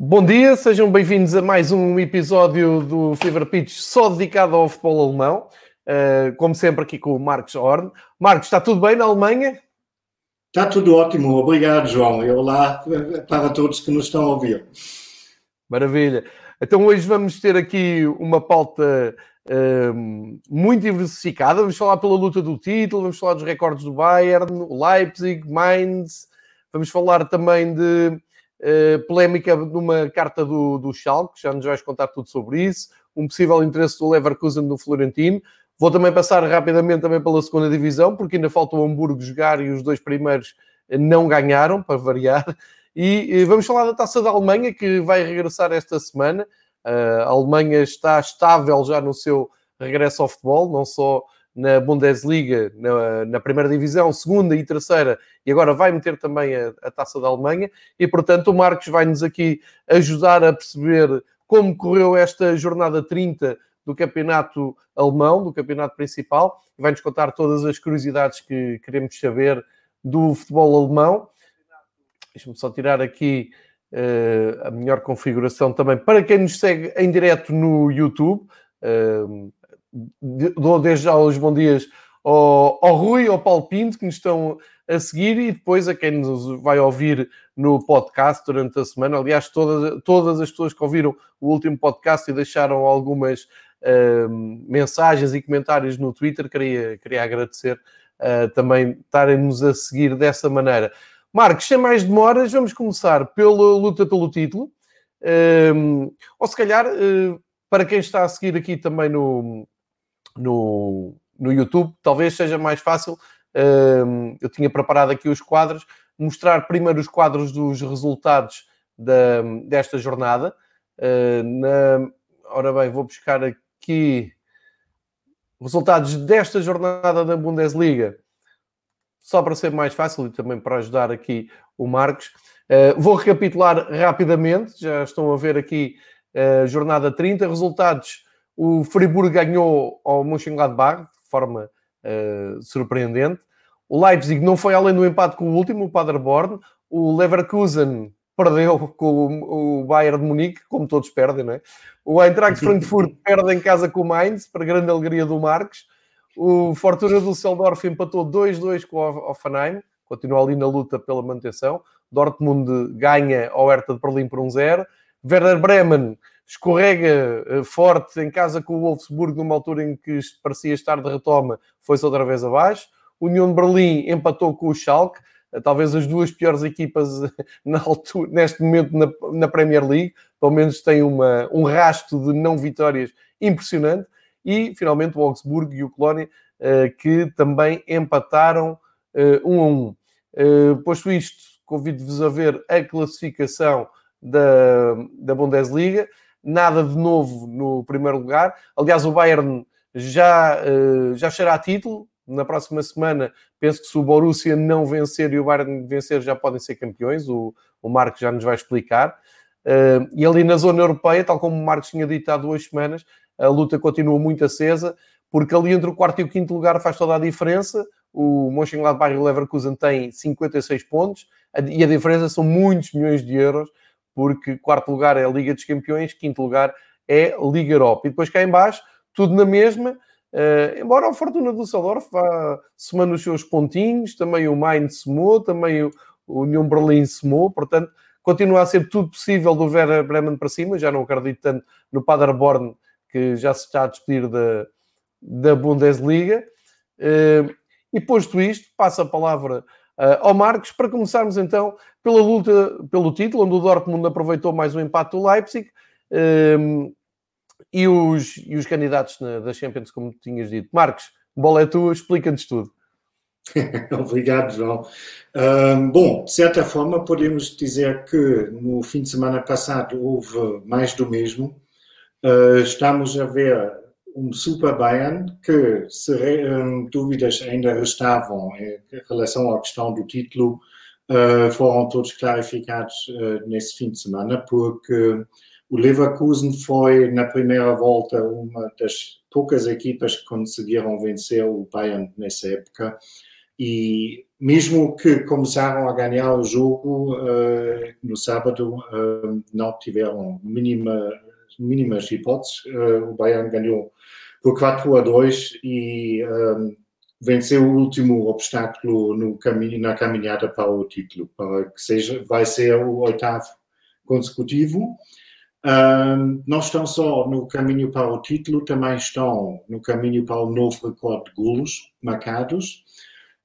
Bom dia, sejam bem-vindos a mais um episódio do Fever Pitch só dedicado ao futebol alemão. Uh, como sempre, aqui com o Marcos Horn. Marcos, está tudo bem na Alemanha? Está tudo ótimo, obrigado, João. E olá para todos que nos estão a ouvir. Maravilha. Então, hoje vamos ter aqui uma pauta uh, muito diversificada. Vamos falar pela luta do título, vamos falar dos recordes do Bayern, Leipzig, Mainz. Vamos falar também de uh, polémica numa carta do, do Schalke, já nos vais contar tudo sobre isso. Um possível interesse do Leverkusen no Florentino. Vou também passar rapidamente também pela segunda divisão, porque ainda falta o Hamburgo jogar e os dois primeiros não ganharam, para variar. E vamos falar da Taça da Alemanha, que vai regressar esta semana. A Alemanha está estável já no seu regresso ao futebol, não só na Bundesliga, na, na, primeira divisão, segunda e terceira, e agora vai meter também a, a taça da Alemanha, e portanto o Marcos vai-nos aqui ajudar a perceber como correu esta jornada 30 do campeonato alemão, do campeonato principal, e vai-nos contar todas as curiosidades que queremos saber do futebol alemão. Deixa-me só tirar aqui uh, a melhor configuração também para quem nos segue em direto no YouTube. Uh, dou desde já os bons dias ao, ao Rui, ao Paulo Pinto, que nos estão a seguir, e depois a quem nos vai ouvir no podcast durante a semana. Aliás, todas, todas as pessoas que ouviram o último podcast e deixaram algumas uh, mensagens e comentários no Twitter, queria, queria agradecer uh, também estarem-nos a seguir dessa maneira. Marcos, sem mais demoras, vamos começar pela luta pelo título. Uh, ou se calhar, uh, para quem está a seguir aqui também no, no, no YouTube, talvez seja mais fácil. Uh, eu tinha preparado aqui os quadros, mostrar primeiro os quadros dos resultados da, desta jornada. Uh, na, ora bem, vou buscar aqui resultados desta jornada da Bundesliga, só para ser mais fácil e também para ajudar aqui o Marcos. Uh, vou recapitular rapidamente, já estão a ver aqui jornada 30, resultados o Friburgo ganhou ao Mönchengladbach de forma uh, surpreendente. O Leipzig não foi além do empate com o último, o Paderborn. O Leverkusen perdeu com o Bayern de Munique, como todos perdem, não é? O Eintracht Frankfurt perde em casa com o Mainz, para grande alegria do Marcos. O Fortuna do Düsseldorf empatou 2-2 com o Offenheim, continua ali na luta pela manutenção. Dortmund ganha ao Hertha de Berlim por 1-0. Werder Bremen escorrega eh, forte em casa com o Wolfsburg numa altura em que parecia estar de retoma, foi-se outra vez abaixo. União de Berlim empatou com o Schalke, eh, talvez as duas piores equipas na altura, neste momento na, na, Premier League, pelo menos tem uma, um rasto de não vitórias impressionante. E finalmente o Augsburgo e o Colónia, que também empataram um a um. Posto isto, convido-vos a ver a classificação da, da Bundesliga nada de novo no primeiro lugar. Aliás, o Bayern já, eh, já cheira a título. Na próxima semana, penso que se o Borussia não vencer e o Bayern vencer, já podem ser campeões. O, o Marcos já nos vai explicar. Eh, e ali na zona europeia, tal como o Marcos tinha dito há duas semanas, a luta continua muito acesa, porque ali entre o quarto e o quinto lugar faz toda a diferença. O Mönchengladbach e o Leverkusen têm 56 pontos e a diferença são muitos milhões de euros porque quarto lugar é a Liga dos Campeões, quinto lugar é a Liga Europa. E depois cá em baixo, tudo na mesma, uh, embora a Fortuna do Düsseldorf vá somando os seus pontinhos, também o Mainz somou, também o, União Berlim somou, portanto, continua a ser tudo possível do Werder Bremen para cima, já não acredito tanto no Paderborn, que já se está a despedir da, da Bundesliga. Uh, e posto isto, passo a palavra uh, ao Marcos, para começarmos então pela luta pelo título, onde o Dortmund aproveitou mais um empate do Leipzig. Um, e os, e os candidatos na, da Champions, como tinhas dito. Marcos, bola é tua, explica-nos tudo. Obrigado, João. Um, bom, de certa forma, podemos dizer que no fim de semana passado houve mais do mesmo. Uh, estamos a ver um Super Bayern que, se um, dúvidas ainda restavam em relação à questão do título, uh, foram todos clarificados uh, nesse fim de semana, porque o Leverkusen foi, na primeira volta, uma das poucas equipas que conseguiram vencer o Bayern nessa época. e mesmo que começaram a ganhar o jogo uh, no sábado, uh, não tiveram mínima, mínimas hipóteses. Uh, o Bayern ganhou por 4 a 2 e venceu o último obstáculo no caminho, na caminhada para o título, para que seja, vai ser o oitavo consecutivo. não estão só no caminho para o título, também estão no caminho para o novo recorde de golos marcados.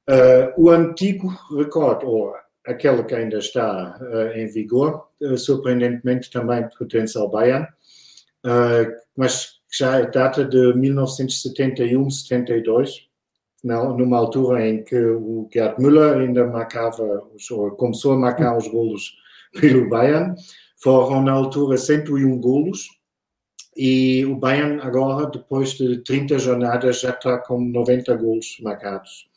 Uh, o antigo recorde, ou aquele que ainda está uh, em vigor, uh, surpreendentemente também pertence ao Bayern, mas já data de 1971-72, numa altura em que o Gerd Müller ainda marcava, ou começou a marcar os golos pelo Bayern. Foram na altura 101 golos, e o Bayern agora, depois de 30 jornadas, já está com 90 golos marcados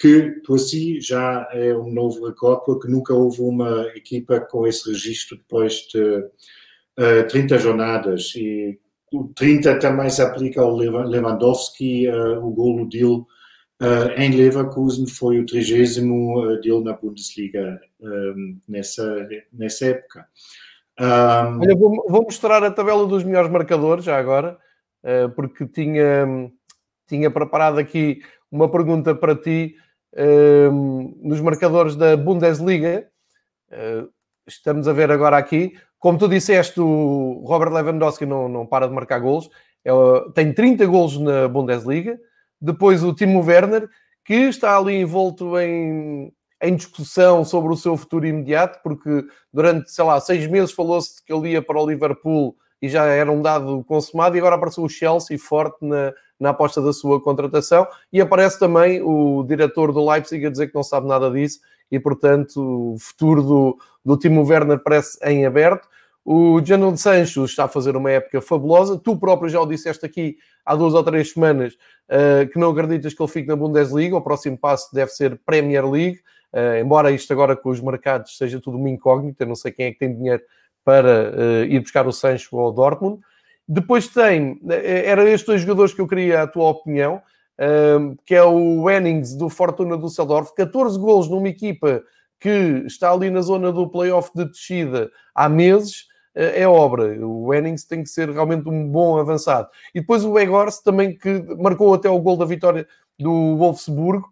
que por si já é um novo recorde, porque nunca houve uma equipa com esse registro depois de uh, eh, 30 jornadas. E o 30 também se aplica ao Lewandowski, uh, o golo dele uh, em Leverkusen foi o trigésimo dele na Bundesliga nessa, nessa época. Olha, vou, vou, mostrar a tabela dos melhores marcadores já agora, porque tinha, tinha preparado aqui uma pergunta para ti Ehm, nos marcadores da Bundesliga. Estamos a ver agora aqui. Como tu disseste, o Robert Lewandowski não, não para de marcar golos. É, tem 30 golos na Bundesliga. Depois o Timo Werner, que está ali envolto em, em discussão sobre o seu futuro imediato, porque durante, sei lá, seis meses falou-se que ele ia para o Liverpool e já era um dado consumado, e agora apareceu o Chelsea forte na, na aposta da sua contratação, e aparece também o diretor do Leipzig a dizer que não sabe nada disso, e portanto o futuro do, do Timo Werner parece em aberto. O Jadon Sancho está a fazer uma época fabulosa. Tu próprio já o disseste aqui há duas ou três semanas uh, que não acreditas que ele fique na Bundesliga. O próximo passo deve ser Premier League. Uh, embora isto agora com os mercados seja tudo uma incógnita, não sei quem é que tem dinheiro para uh, ir buscar o Sancho ao Dortmund. Depois tem, eh, era estes dois jogadores que eu queria a tua opinião, que é o Wennings do Fortuna Düsseldorf, 14 golos numa equipa que está ali na zona do playoff de descida há meses, uh, é obra. O Wennings tem que ser realmente um bom avançado. E depois o Egors também, que marcou até o gol da vitória do Wolfsburgo,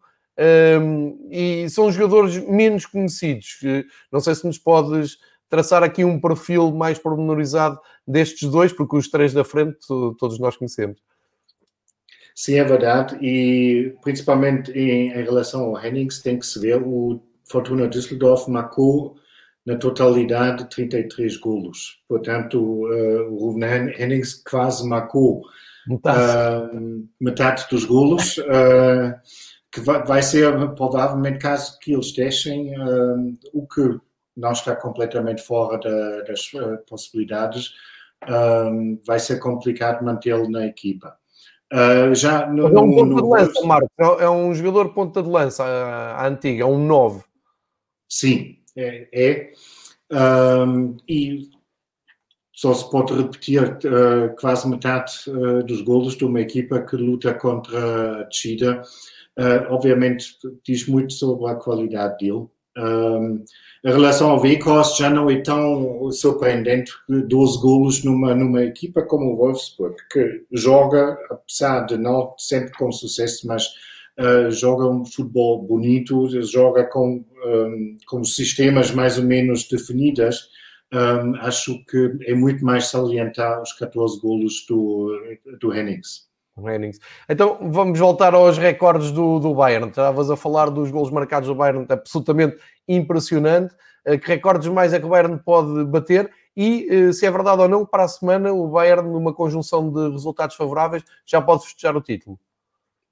um, e são jogadores menos conhecidos. Não sei se nos podes traçar aqui um perfil mais pormenorizado destes dois, porque os três da frente todos nós conhecemos. Sim, é verdade, e principalmente em, em relação ao Hennings, tem que se ver, o Fortuna Düsseldorf marcou na totalidade 33 golos. Portanto, uh, o Ruben Hennings quase marcou metade, uh, metade dos golos, uh, que vai, vai, ser provavelmente caso que eles deixem, o que não está completamente fora da, das possibilidades, vai ser complicado mantê-lo na equipa. Uh, já no, é um ponta de lança, Marcos. É, é um jogador ponta de lança a, antiga, é um novo. Sim, é. é. Um, e só se pode repetir uh, quase metade uh, dos golos de uma equipa que luta contra a descida. Uh, obviamente, diz muito sobre a qualidade dele. Um, em relação ao Weghorst, já não é tão surpreendente 12 golos numa, numa equipa como o Wolfsburg, que joga, apesar de não sempre com sucesso, mas uh, joga um futebol bonito, joga com, um, com sistemas mais ou menos definidos. Um, acho que é muito mais salientar os 14 golos do, do Hennings. Hennings. Então vamos voltar aos recordes do, do Bayern. Estavas a falar dos gols marcados do Bayern, absolutamente impressionante. Eh, que recordes mais é que o Bayern pode bater? E eh, se é verdade ou não, para a semana o Bayern, numa conjunção de resultados favoráveis, já pode festejar o título.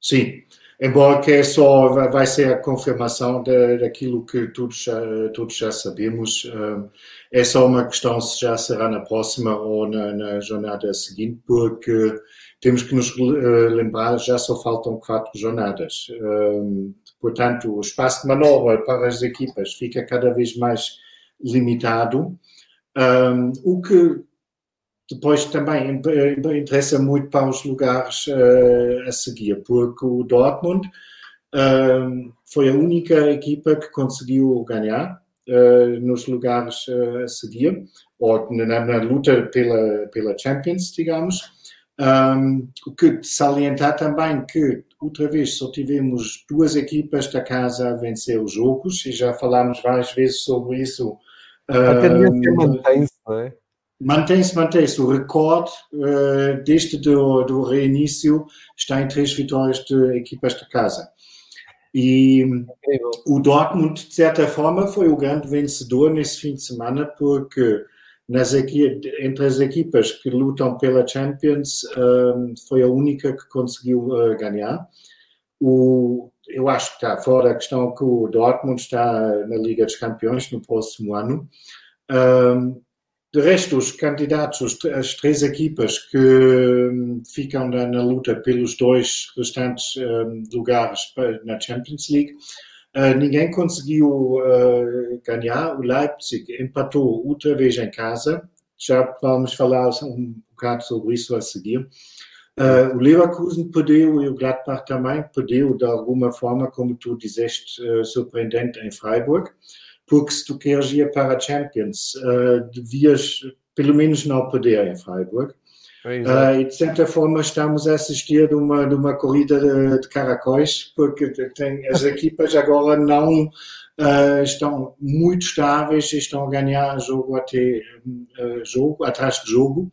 Sim, embora que é só vai ser a confirmação daquilo que todos já, todos já sabemos. Eh, é só uma questão se já será na próxima ou na, na jornada seguinte, porque temos que nos uh, lembrar, já só faltam quatro jornadas. Um, portanto, o espaço de manobra para as equipas fica cada vez mais limitado, um, o que depois também interessa muito para os lugares uh, a seguir, porque o Dortmund uh, foi a única equipa que conseguiu ganhar uh, nos lugares a seguir, ou na, na, luta pela, pela Champions, digamos. Um, o que salientar também que, outra vez, só tivemos duas equipas da casa a vencer os jogos, e já falámos várias vezes sobre isso. A tendência um, mantém-se, não é? Mantém-se, mantém-se. O recorde uh, desde do, do reinício está em três vitórias de equipas da casa. E Incrível. o Dortmund, de certa forma, foi o grande vencedor nesse fim de semana, porque nas entre as equipas que lutam pela Champions, um, foi a única que conseguiu uh, ganhar. O, eu acho que está fora a questão que o Dortmund está na Liga dos Campeões no próximo ano. Um, de resto, os candidatos, as três equipas que hum, ficam na, luta pelos dois restantes um, lugares na Champions League, uh, ninguém conseguiu uh, ganhar. O Leipzig empatou outra vez em casa. Já vamos falar um bocado sobre isso a seguir. Uh, o Leverkusen perdeu e o Gladbach também perdeu de alguma forma, como tu disseste, surpreendente em Freiburg porque se tu queres ir para a Champions, uh, devias pelo menos não perder em Freiburg. Uh, e de certa forma estamos a assistir de uma, de uma corrida de, de caracóis, porque tem, as equipas agora não uh, estão muito estáveis e estão a ganhar jogo até uh, jogo, atrás de jogo,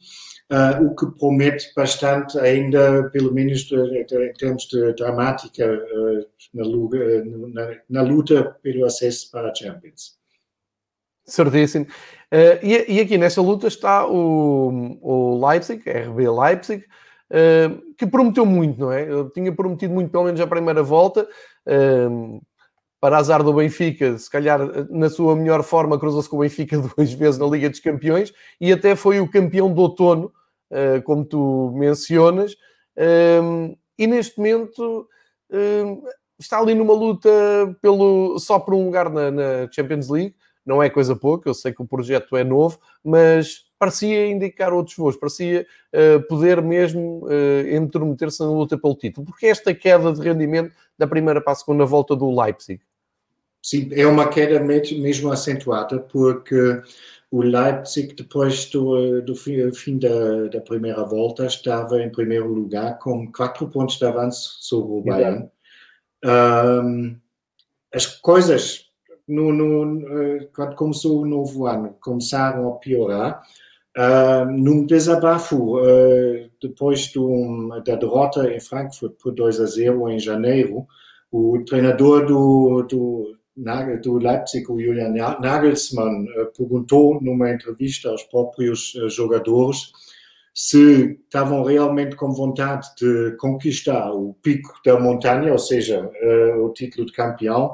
o que promete bastante ainda, pelo menos em termos de dramática, na, na, na luta pelo acesso para a Champions. Certíssimo. Uh, e, e, aqui nessa luta está o, o Leipzig, RB Leipzig, uh, que prometeu muito, não é? Eu tinha prometido muito, pelo menos a primeira volta. Para azar do Benfica, se calhar na sua melhor forma, cruzou-se com o Benfica duas vezes na Liga dos Campeões e até foi o campeão do outono, como tu mencionas. e neste momento está ali numa luta pelo, só por um lugar na, na Champions League não é coisa pouca, eu sei que o projeto é novo, mas parecia indicar outros voos, parecia uh, poder mesmo intrometer-se na luta pelo título. Porque esta queda de rendimento da primeira para a segunda volta do Leipzig? Sim, é uma queda mesmo acentuada, porque o Leipzig, depois do, do fim da, da, primeira volta, estava em primeiro lugar com quatro pontos de avanço sobre o Bayern. Um, as coisas no, no, eh, quando começou o novo ano, começaram a piorar. Uh, num desabafo, uh, depois do, da derrota em Frankfurt por 2 a 0 em janeiro, o treinador do, do, do Leipzig, o Julian Nagelsmann, perguntou numa entrevista aos próprios jogadores se estavam realmente com vontade de conquistar o pico da montanha, ou seja, o título de campeão,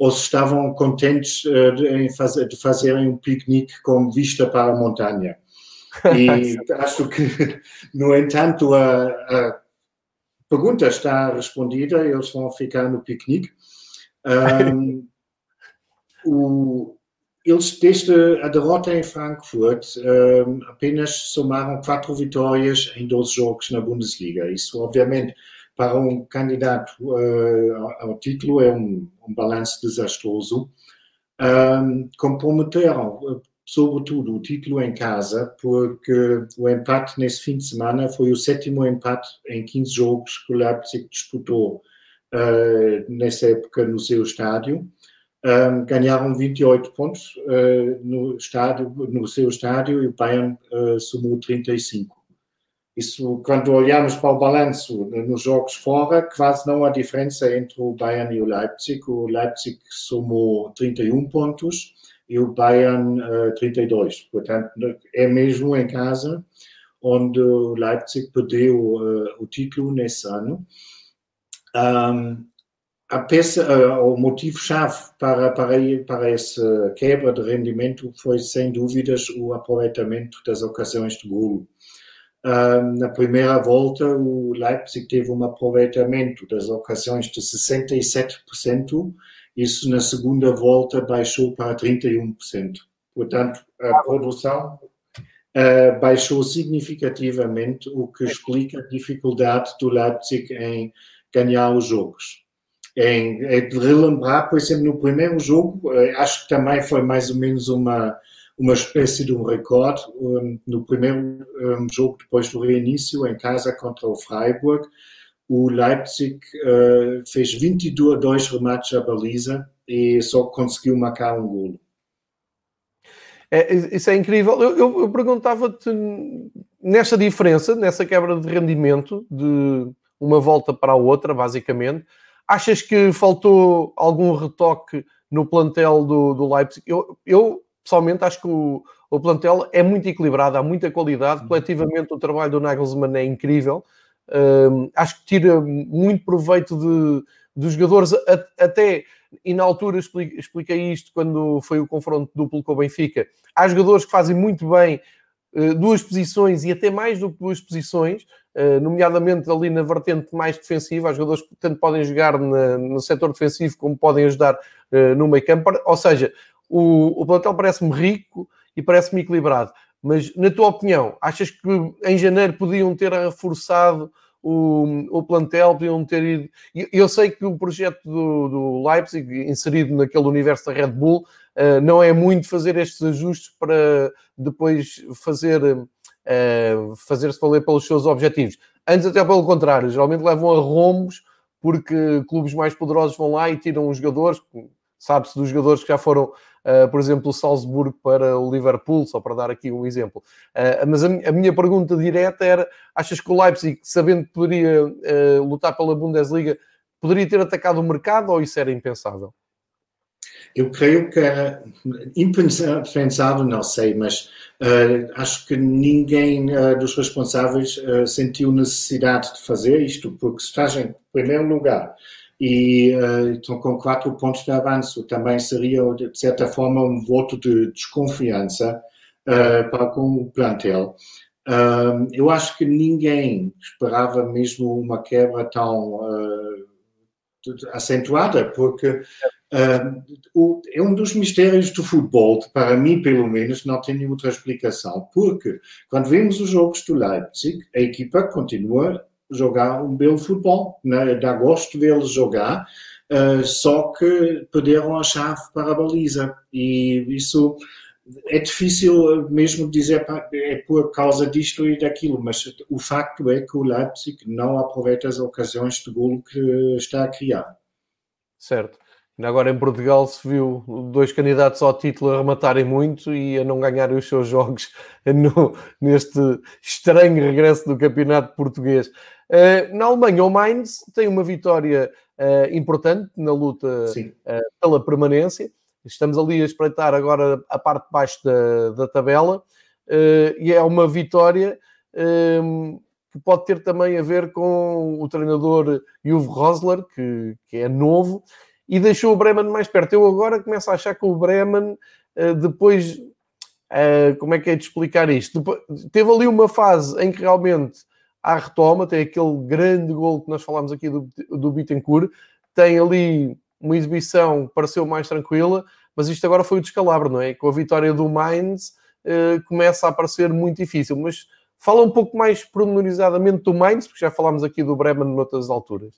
ou se estavam contentes uh, de, fazer, de fazerem um piquenique com vista para a montanha. E acho que, no entanto, a, a, pergunta está respondida, eles vão ficar no piquenique. Um, o, eles, desde a derrota em Frankfurt, um, apenas somaram quatro vitórias em 12 jogos na Bundesliga. Isso, obviamente, para um candidato uh, ao título é um, um balanço desastroso. Um, comprometeram, sobretudo, o título em casa, porque o empate nesse fim de semana foi o sétimo empate em 15 jogos que o Leipzig disputou uh, nessa época no seu estádio. Um, ganharam 28 pontos uh, no, estádio, no seu estádio e o Bayern uh, somou 35. Isso, quando olhamos para o balanço nos jogos fora, quase não há diferença entre o Bayern e o Leipzig. O Leipzig somou 31 pontos e o Bayern uh, 32. Portanto, é mesmo em casa onde o Leipzig perdeu uh, o título nesse ano. Um, a peça, o motivo-chave para, para, para essa quebra de rendimento foi, sem dúvidas, o aproveitamento das ocasiões de golo na primeira volta, o Leipzig teve um aproveitamento das ocasiões de 67%, isso na segunda volta baixou para 31%. Portanto, a produção uh, baixou significativamente, o que explica a dificuldade do Leipzig em ganhar os jogos. É, é de relembrar, por exemplo, no primeiro jogo, eh, acho que também foi mais ou menos uma, uma espécie de um recorde. Um, no primeiro um, jogo, depois do reinício, em casa contra o Freiburg, o Leipzig uh, fez 22 remates à baliza e só conseguiu marcar um golo. É, isso é incrível. Eu, eu, eu perguntava-te nessa diferença, nessa quebra de rendimento de uma volta para a outra, basicamente, achas que faltou algum retoque no plantel do, do Leipzig? Eu, eu, pessoalmente, acho que o, o plantel é muito equilibrado, há muita qualidade. Coletivamente, o trabalho do Nagelsmann é incrível. Um, acho que tira muito proveito de, dos jogadores, até e na altura expliquei isto quando foi o confronto duplo com o Benfica. Há jogadores que fazem muito bem duas posições e até mais do que duas posições, uh, nomeadamente ali na vertente mais defensiva. Há jogadores que tanto podem jogar no setor defensivo como podem ajudar uh, no meio campo. Ou seja, o, o plantel parece-me rico e parece-me equilibrado. Mas, na tua opinião, achas que em janeiro podiam ter reforçado o, o plantel, podiam ter ido. Eu sei que o projeto do, do Leipzig, inserido naquele universo da Red Bull, uh, não é muito fazer estes ajustes para depois fazer. Uh, fazer-se valer pelos seus objetivos. Antes, até pelo contrário, geralmente levam a rombos porque clubes mais poderosos vão lá e tiram os jogadores, sabe-se dos jogadores que já foram por exemplo, o Salzburgo para o Liverpool, só para dar aqui um exemplo. Uh, mas a, minha pergunta direta era: achas que o Leipzig, sabendo que poderia uh, lutar pela Bundesliga, poderia ter atacado o mercado ou isso era impensável? Eu creio que era impensável, não sei, mas uh, acho que ninguém uh, dos responsáveis uh, sentiu necessidade de fazer isto, porque se estás em primeiro lugar e uh, estão com quatro pontos de avanço. Também seria, de certa forma, um voto de desconfiança uh, para com o plantel. Uh, eu acho que ninguém esperava mesmo uma quebra tão acentuada, porque o, é um dos mistérios do futebol, para mim, pelo menos, não tem outra explicação. Porque quando vemos os jogos do Leipzig, a equipa continua jogar um belo futebol, né? dá gosto de vê-los jogar, uh, só que perderam a chave para a baliza. E isso é difícil mesmo dizer é por causa disto e daquilo, mas o facto é que o Leipzig não aproveita as ocasiões de golo que está a criar. Certo. Agora em Portugal se viu dois candidatos ao título a rematarem muito e a não ganharem os seus jogos no, neste estranho regresso do campeonato português. Uh, na Alemanha, o Mainz tem uma vitória uh, importante na luta uh, pela permanência. Estamos ali a espreitar agora a parte de baixo da, da tabela e é uma vitória que pode ter também a ver com o treinador Juve Rosler, que, que é novo e deixou o Bremen mais perto. Eu agora começo a achar que o Bremen, eh, depois, eh, como é que é de explicar isto? teve ali uma fase em que realmente há retoma, tem aquele grande gol que nós falámos aqui do, do Bittencourt, tem ali uma exibição pareceu mais tranquila, mas isto agora foi o descalabro, não é? Com a vitória do Mainz eh, começa a parecer muito difícil, mas fala um pouco mais pormenorizadamente do Mainz, porque já falámos aqui do Bremen noutras alturas.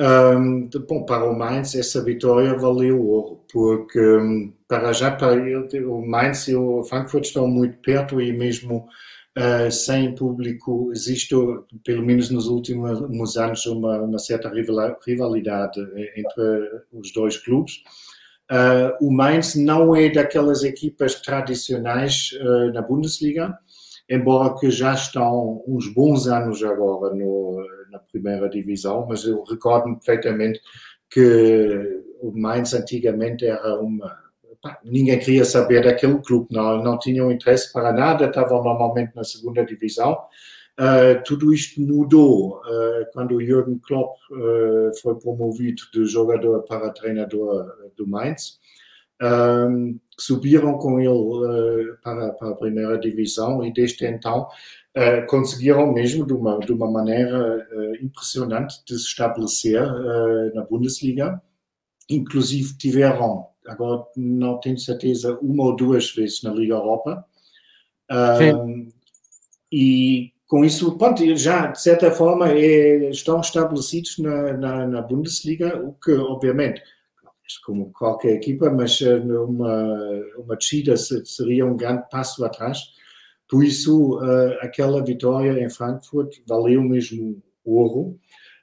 Um, bom, para o Mainz essa vitória valeu ouro, porque um, para já para o Mainz e o Frankfurt estão muito perto e mesmo uh, sem público existe, pelo menos nos últimos anos, uma, uma certa rivalidade entre os dois clubes. Uh, o Mainz não é daquelas equipas tradicionais uh, na Bundesliga, embora que já estão uns bons anos agora no, na primeira divisão, mas eu recordo perfeitamente que o Mainz antigamente era uma. Ninguém queria saber daquele clube, não, não tinham interesse para nada, estavam normalmente na segunda divisão. Uh, tudo isto mudou uh, quando o Jürgen Klopp uh, foi promovido de jogador para treinador do Mainz. subiram com ele para, para, a primeira divisão e desde então conseguiram mesmo, de uma, de uma maneira impressionante, de se estabelecer na Bundesliga. Inclusive tiveram, agora não tenho certeza, uma ou duas vezes na Liga Europa. e com isso, pronto, já de certa forma é, estão estabelecidos na, na, na, Bundesliga, o que obviamente, como qualquer equipa, mas eh, uma, uma descida seria um grande passo atrás. Por isso, uh, aquela vitória em Frankfurt valeu mesmo ouro.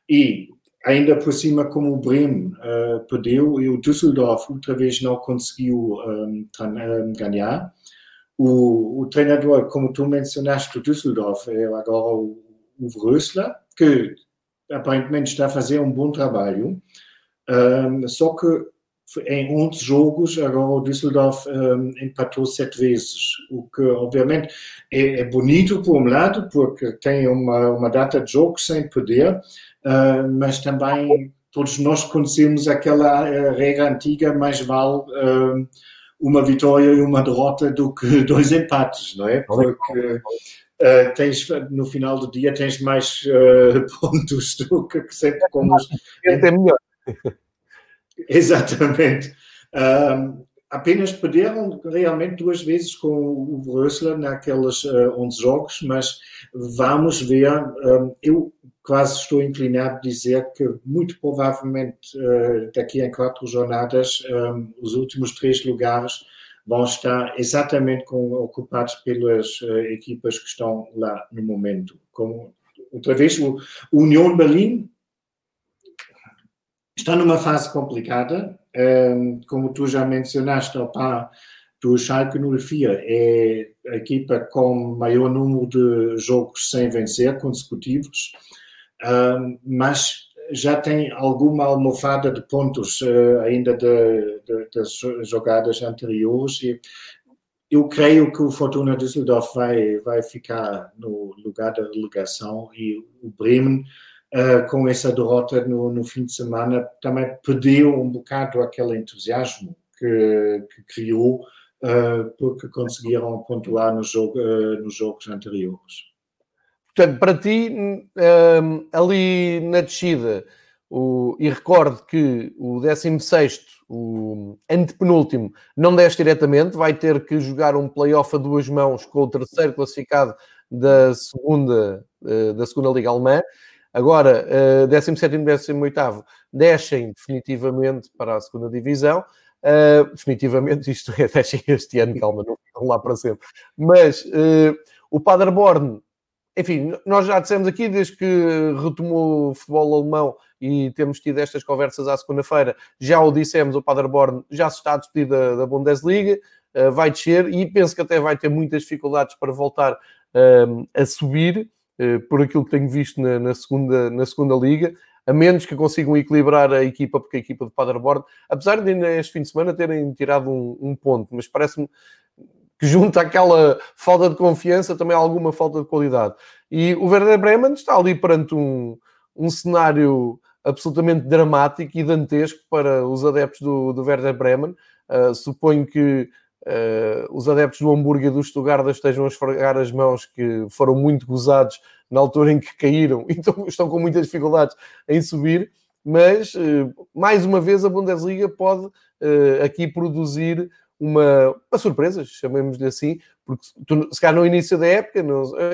E ainda por cima, como o Bremen uh, perdeu e o Düsseldorf outra vez não conseguiu um, ganhar, o, o, treinador, como tu mencionaste, o Düsseldorf, é agora o, o Vrösler, que aparentemente está a fazer um bom trabalho, um, só que em 11 jogos, agora o Düsseldorf um, empatou sete vezes, o que obviamente é, é, bonito por um lado, porque tem uma, uma data de jogos sem poder, uh, mas também todos nós conhecemos aquela uh, regra antiga, mais vale uh, uma vitória e uma derrota do que dois empates, não é? Porque uh, tens, no final do dia tens mais pontos do que sempre como os... É melhor. Exatamente. Um, apenas perderam realmente duas vezes com o Rösler naqueles uh, 11 jogos, mas vamos ver. Um, eu quase estou inclinado a dizer que, muito provavelmente, uh, daqui a quatro jornadas, um, os últimos três lugares vão estar exatamente com, ocupados pelas uh, equipas que estão lá no momento. Como, outra vez, o União Berlim está numa fase complicada, como tu já mencionaste, ao par do Schalke 04, é a equipa com maior número de jogos sem vencer consecutivos, mas já tem alguma almofada de pontos uh, ainda de, de, das jogadas anteriores? E eu creio que o Fortuna Düsseldorf vai, vai ficar no lugar da relegação e o Bremen uh, com essa derrota no, no, fim de semana, também perdeu um bocado aquele entusiasmo que, que criou, uh, porque conseguiram pontuar no jogo, uh, nos jogos anteriores. Portanto, para ti, um, ali na descida, o, e recordo que o 16, o antepenúltimo, não desce diretamente, vai ter que jogar um playoff a duas mãos com o terceiro classificado da segunda, da segunda Liga Alemã. Agora, uh, 17 e 18 descem definitivamente para a segunda divisão. Uh, definitivamente, isto é, descem este ano, calma, não ficam lá para sempre. Mas uh, o Paderborn, enfim, nós já dissemos aqui, desde que retomou o futebol alemão e temos tido estas conversas à segunda-feira, já o dissemos, o Paderborn já se está a despedir da, da Bundesliga, uh, vai descer e penso que até vai ter muitas dificuldades para voltar a subir. Eh, por aquilo que tenho visto na, na, segunda, na segunda liga, a menos que consigam equilibrar a equipa, porque a equipa de Paderborn, apesar de este fim de semana terem tirado um, um ponto, mas parece-me que junto àquela falta de confiança também alguma falta de qualidade. E o Werder Bremen está ali perante um, um cenário absolutamente dramático e dantesco para os adeptos do, do Werder Bremen. Uh, suponho que uh, os adeptos do Hamburgo e do Stuttgart estejam a esfregar as mãos que foram muito gozados na altura em que caíram, então estão com muitas dificuldades em subir, mas uh, mais uma vez a Bundesliga pode uh, aqui produzir uma, uma surpresa, chamemos-lhe assim, porque tu, se calhar no início da época,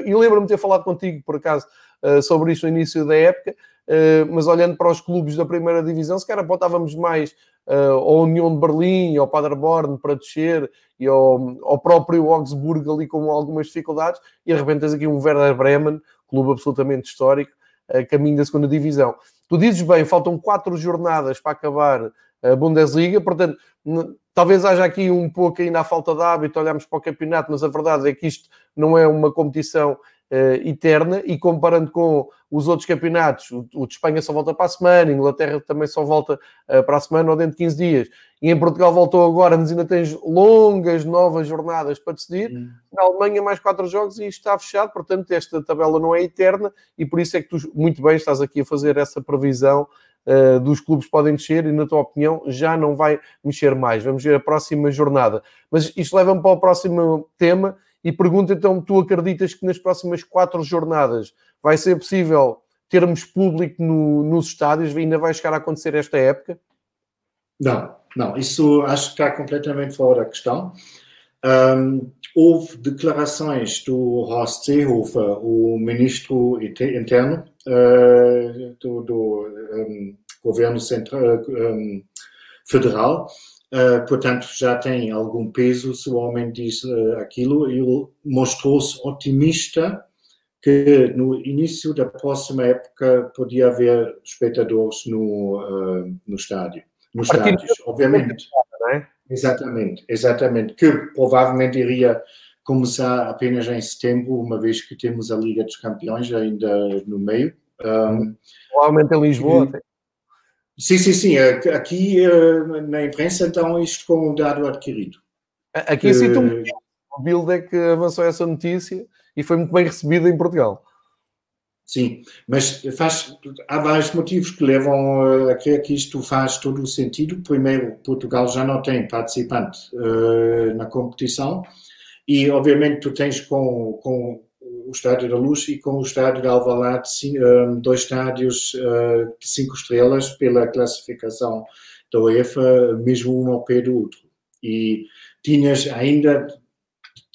e lembro-me de ter falado contigo por acaso sobre isto no início da época, mas olhando para os clubes da primeira divisão, se calhar apontávamos mais uh, ao União de Berlim, ao Paderborn para descer e ao, ao próprio Augsburg ali com algumas dificuldades e de repente tens aqui um Werder Bremen, clube absolutamente histórico, uh, caminho da segunda divisão. Tu dizes bem, faltam quatro jornadas para acabar a Bundesliga, portanto, talvez haja aqui um pouco ainda a falta de hábito, olhamos para o campeonato, mas a verdade é que isto não é uma competição uh, eterna e comparando com os outros campeonatos, o, o, de Espanha só volta para a semana, a Inglaterra também só volta uh, para a semana ou dentro de 15 dias, e em Portugal voltou agora, mas ainda tens longas novas jornadas para decidir. Hum. Na Alemanha, mais quatro jogos e está fechado, portanto, esta tabela não é eterna e por isso é que tu muito bem estás aqui a fazer essa previsão. Uh, dos clubes podem descer e, na tua opinião, já não vai mexer mais. Vamos ver a próxima jornada. Mas isto leva-me para o próximo tema e pergunta então: tu acreditas que nas próximas quatro jornadas vai ser possível termos público no, nos estádios? Ainda vai chegar a acontecer esta época? Não, não, isso acho que está completamente fora da questão. Um, houve declarações do Horst Seehofer, o ministro interno uh, do, do um, governo central, um, federal, uh, portanto já tem algum peso se o homem diz uh, aquilo. Ele mostrou-se otimista que no início da próxima época podia haver espectadores no, no estádio. Nos estádios, obviamente. É? Exatamente, exatamente. Que provavelmente iria começar apenas em setembro, uma vez que temos a Liga dos Campeões ainda no meio. Um, provavelmente em Lisboa. Sim, sim, sim. Aqui na imprensa, então, isto com um dado adquirido. Aqui que... sinto muito. O Bild é que avançou essa notícia e foi muito bem recebida em Portugal. Sim, mas faz, há vários motivos que levam a crer que isto faz todo o sentido. Primeiro, Portugal já não tem participante uh, na competição e, obviamente, tu tens com, com o Estádio da Luz e com o Estádio de Alvalade uh, dois estádios uh, de cinco estrelas pela classificação da UEFA, mesmo um ao pé do outro. E tinhas ainda,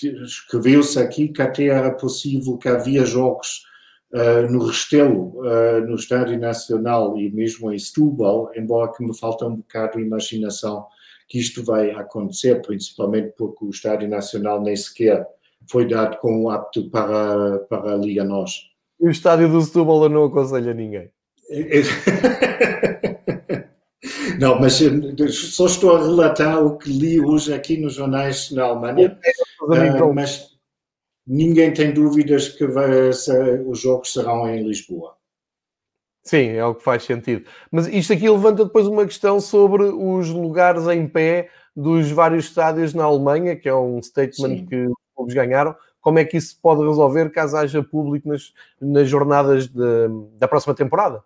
escreveu-se aqui que até era possível que havia jogos Uh, no Restelo, uh, no Estádio Nacional e mesmo em Setúbal, embora que me falta um bocado de imaginação que isto vai acontecer, principalmente porque o Estádio Nacional nem sequer foi dado como apto para, para a Liga NOS. E o Estádio do Setúbal eu não aconselho a ninguém. não, mas só estou a relatar o que li hoje aqui nos jornais na Alemanha, uh, mas ninguém tem dúvidas que vai, os jogos serão em Lisboa. Sim, é o que faz sentido. Mas isto aqui levanta depois uma questão sobre os lugares em pé dos vários estádios na Alemanha, que é um statement Sim. que clubes ganharam. Como é que isso pode resolver caso haja público nas, nas jornadas de, da próxima temporada?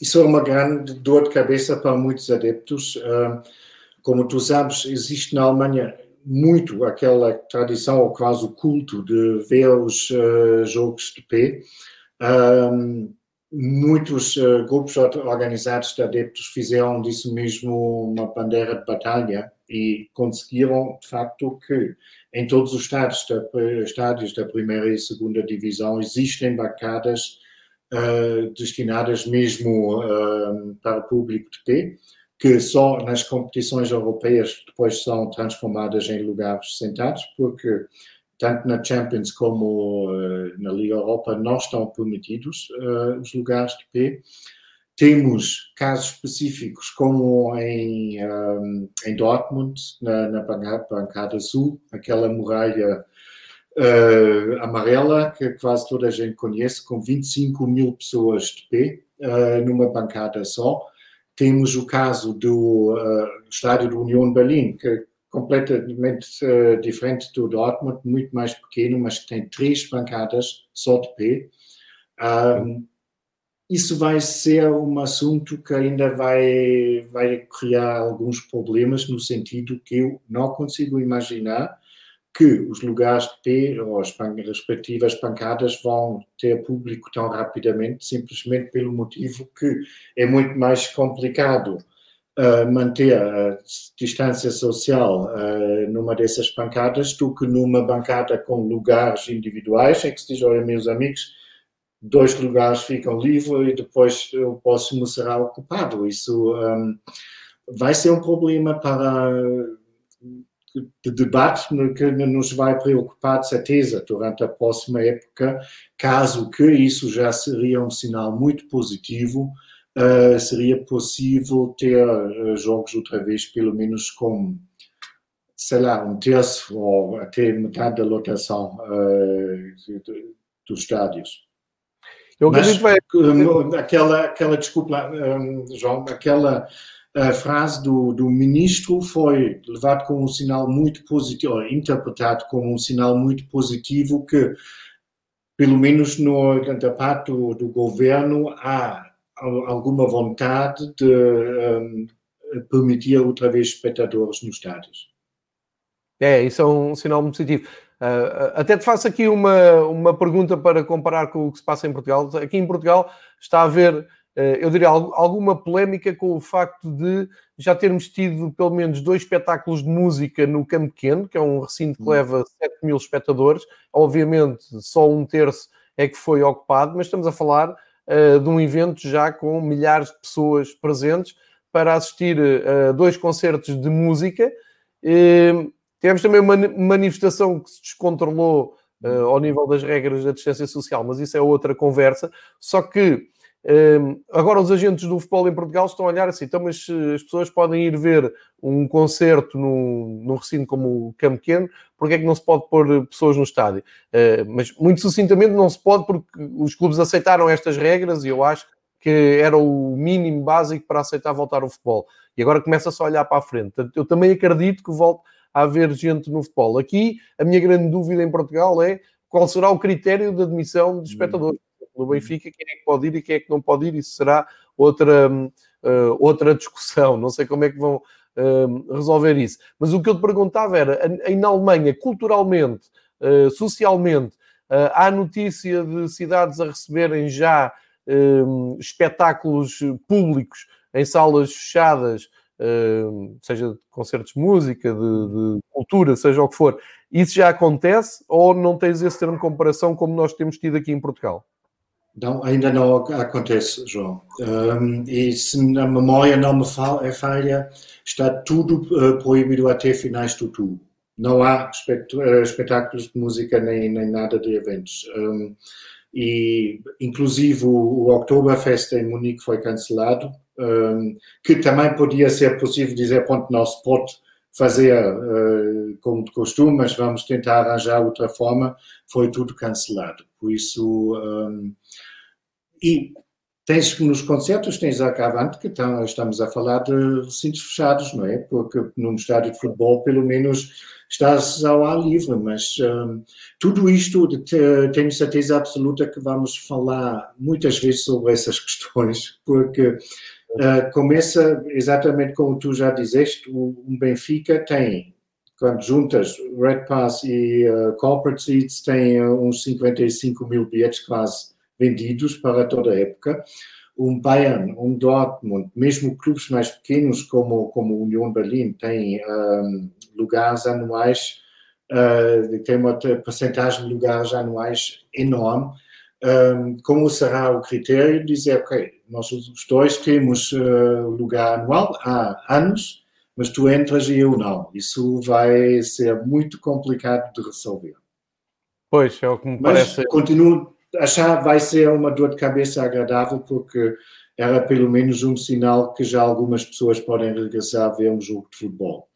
Isso é uma grande dor de cabeça para muitos adeptos. Como tu sabes, existe na Alemanha muito aquela tradição, ou quase culto, de ver os uh, jogos de pé. Muitos uh, grupos organizados de adeptos fizeram disso mesmo uma bandeira de batalha e conseguiram, de facto, que em todos os estádios da, estádios da primeira e segunda divisão existem bancadas uh, destinadas mesmo uh, para o público de pé que só nas competições europeias depois são transformadas em lugares sentados, porque tanto na Champions como uh, na Liga Europa não estão permitidos os lugares de pé. Temos casos específicos, como em, um, eh, em Dortmund, na, na bancada sul, aquela muralha uh, amarela que quase toda a gente conhece, com 25 mil pessoas de pé, numa bancada só temos o caso do uh, estádio do União Berlim, que é completamente uh, diferente do Dortmund, muito mais pequeno, mas que tem três bancadas só de pé. Um, isso vai ser um assunto que ainda vai, vai criar alguns problemas, no sentido que eu não consigo imaginar que os lugares de ou as respectivas pancadas vão ter público tão rapidamente, simplesmente pelo motivo que é muito mais complicado uh, manter a distância social uh, numa dessas pancadas do que numa bancada com lugares individuais, em que se diz, olha, meus amigos, dois lugares ficam livres e depois o próximo será ocupado. Isso um, vai ser um problema para de debate que nos vai preocupar de certeza durante a próxima época, caso que isso já seria um sinal muito positivo, uh, seria possível ter uh, jogos outra vez, pelo menos com, sei lá, um terço ou até metade da lotação uh, dos estádios. Eu Mas, vai... aquela, aquela, desculpa, um, João, aquela a frase do, do ministro foi levado como um sinal muito positivo, ou interpretado como um sinal muito positivo que, pelo menos no, da parte do, do governo, há alguma vontade de um, permitir outra vez espectadores nos estádios. É, isso é um sinal muito positivo. Uh, até te faço aqui uma, uma pergunta para comparar com o que se passa em Portugal. Aqui em Portugal está a haver eh, eu diria, alguma polémica com o facto de já termos tido pelo menos dois espetáculos de música no Camp Pequeno, que é um recinto que hum. leva 7 mil espectadores. Obviamente, só um terço é que foi ocupado, mas estamos a falar uh, de um evento já com milhares de pessoas presentes para assistir a dois concertos de música. Tivemos também uma manifestação que se descontrolou uh, ao nível das regras da distância social, mas isso é outra conversa. Só que agora os agentes do futebol em Portugal estão a olhar assim, então, mas as pessoas podem ir ver um concerto num, num recinto como o Camp Pequeno, porque é que não se pode pôr pessoas no estádio? Uh, mas muito sucintamente não se pode porque os clubes aceitaram estas regras e eu acho que era o mínimo básico para aceitar voltar ao futebol. E agora começa-se a olhar para a frente. Eu também acredito que volte haver gente no futebol. Aqui, a minha grande dúvida em Portugal é qual será o critério de admissão de espectadores no Benfica, quem é que pode ir e quem é que não pode ir, isso será outra, uh, outra discussão. Não sei como é que vão uh, resolver isso. Mas o que eu te perguntava era, em Alemanha, culturalmente, uh, socialmente, há notícia de cidades a receberem já espetáculos públicos em salas fechadas, seja de concertos de música, de, de, cultura, seja o que for. Isso já acontece ou não tens esse termo de comparação como nós temos tido aqui em Portugal? Não, ainda não acontece, João. Um, e se a memória não me é falha, está tudo uh, proibido até finais de outubro. Não há uh, espetáculos de música nem, nem nada de eventos. Um, e, inclusive, o, Oktoberfest em Munique foi cancelado, um, que também podia ser possível dizer, pronto, não se pode fazer uh, como de costume, mas vamos tentar arranjar outra forma. Foi tudo cancelado. Por isso e tens nos concertos, tens a Cavante, que estamos a falar de recintos fechados, não é? Porque num estádio de futebol, pelo menos, estás ao ar livre, mas um, tudo isto, tenho certeza absoluta que vamos falar muitas vezes sobre essas questões, porque uh, começa exatamente como tu já disseste, o Benfica tem quando juntas Red Pass e uh, Corporate Seats, tem uh, uns 55 mil bilhetes quase vendidos para toda a época. Um Bayern, um Dortmund, mesmo clubes mais pequenos como, como União Berlim, têm um, lugares anuais, uh, tem uma porcentagem de lugares anuais enorme. Um, como será o critério? Dizer, ok, nós os dois temos uh, lugar anual há anos, mas tu entras e eu não. Isso vai ser muito complicado de resolver. Pois, é o que me mas parece. Continuo, achar vai ser uma dor de cabeça agradável porque era pelo menos um sinal que já algumas pessoas podem regressar a ver um jogo de futebol.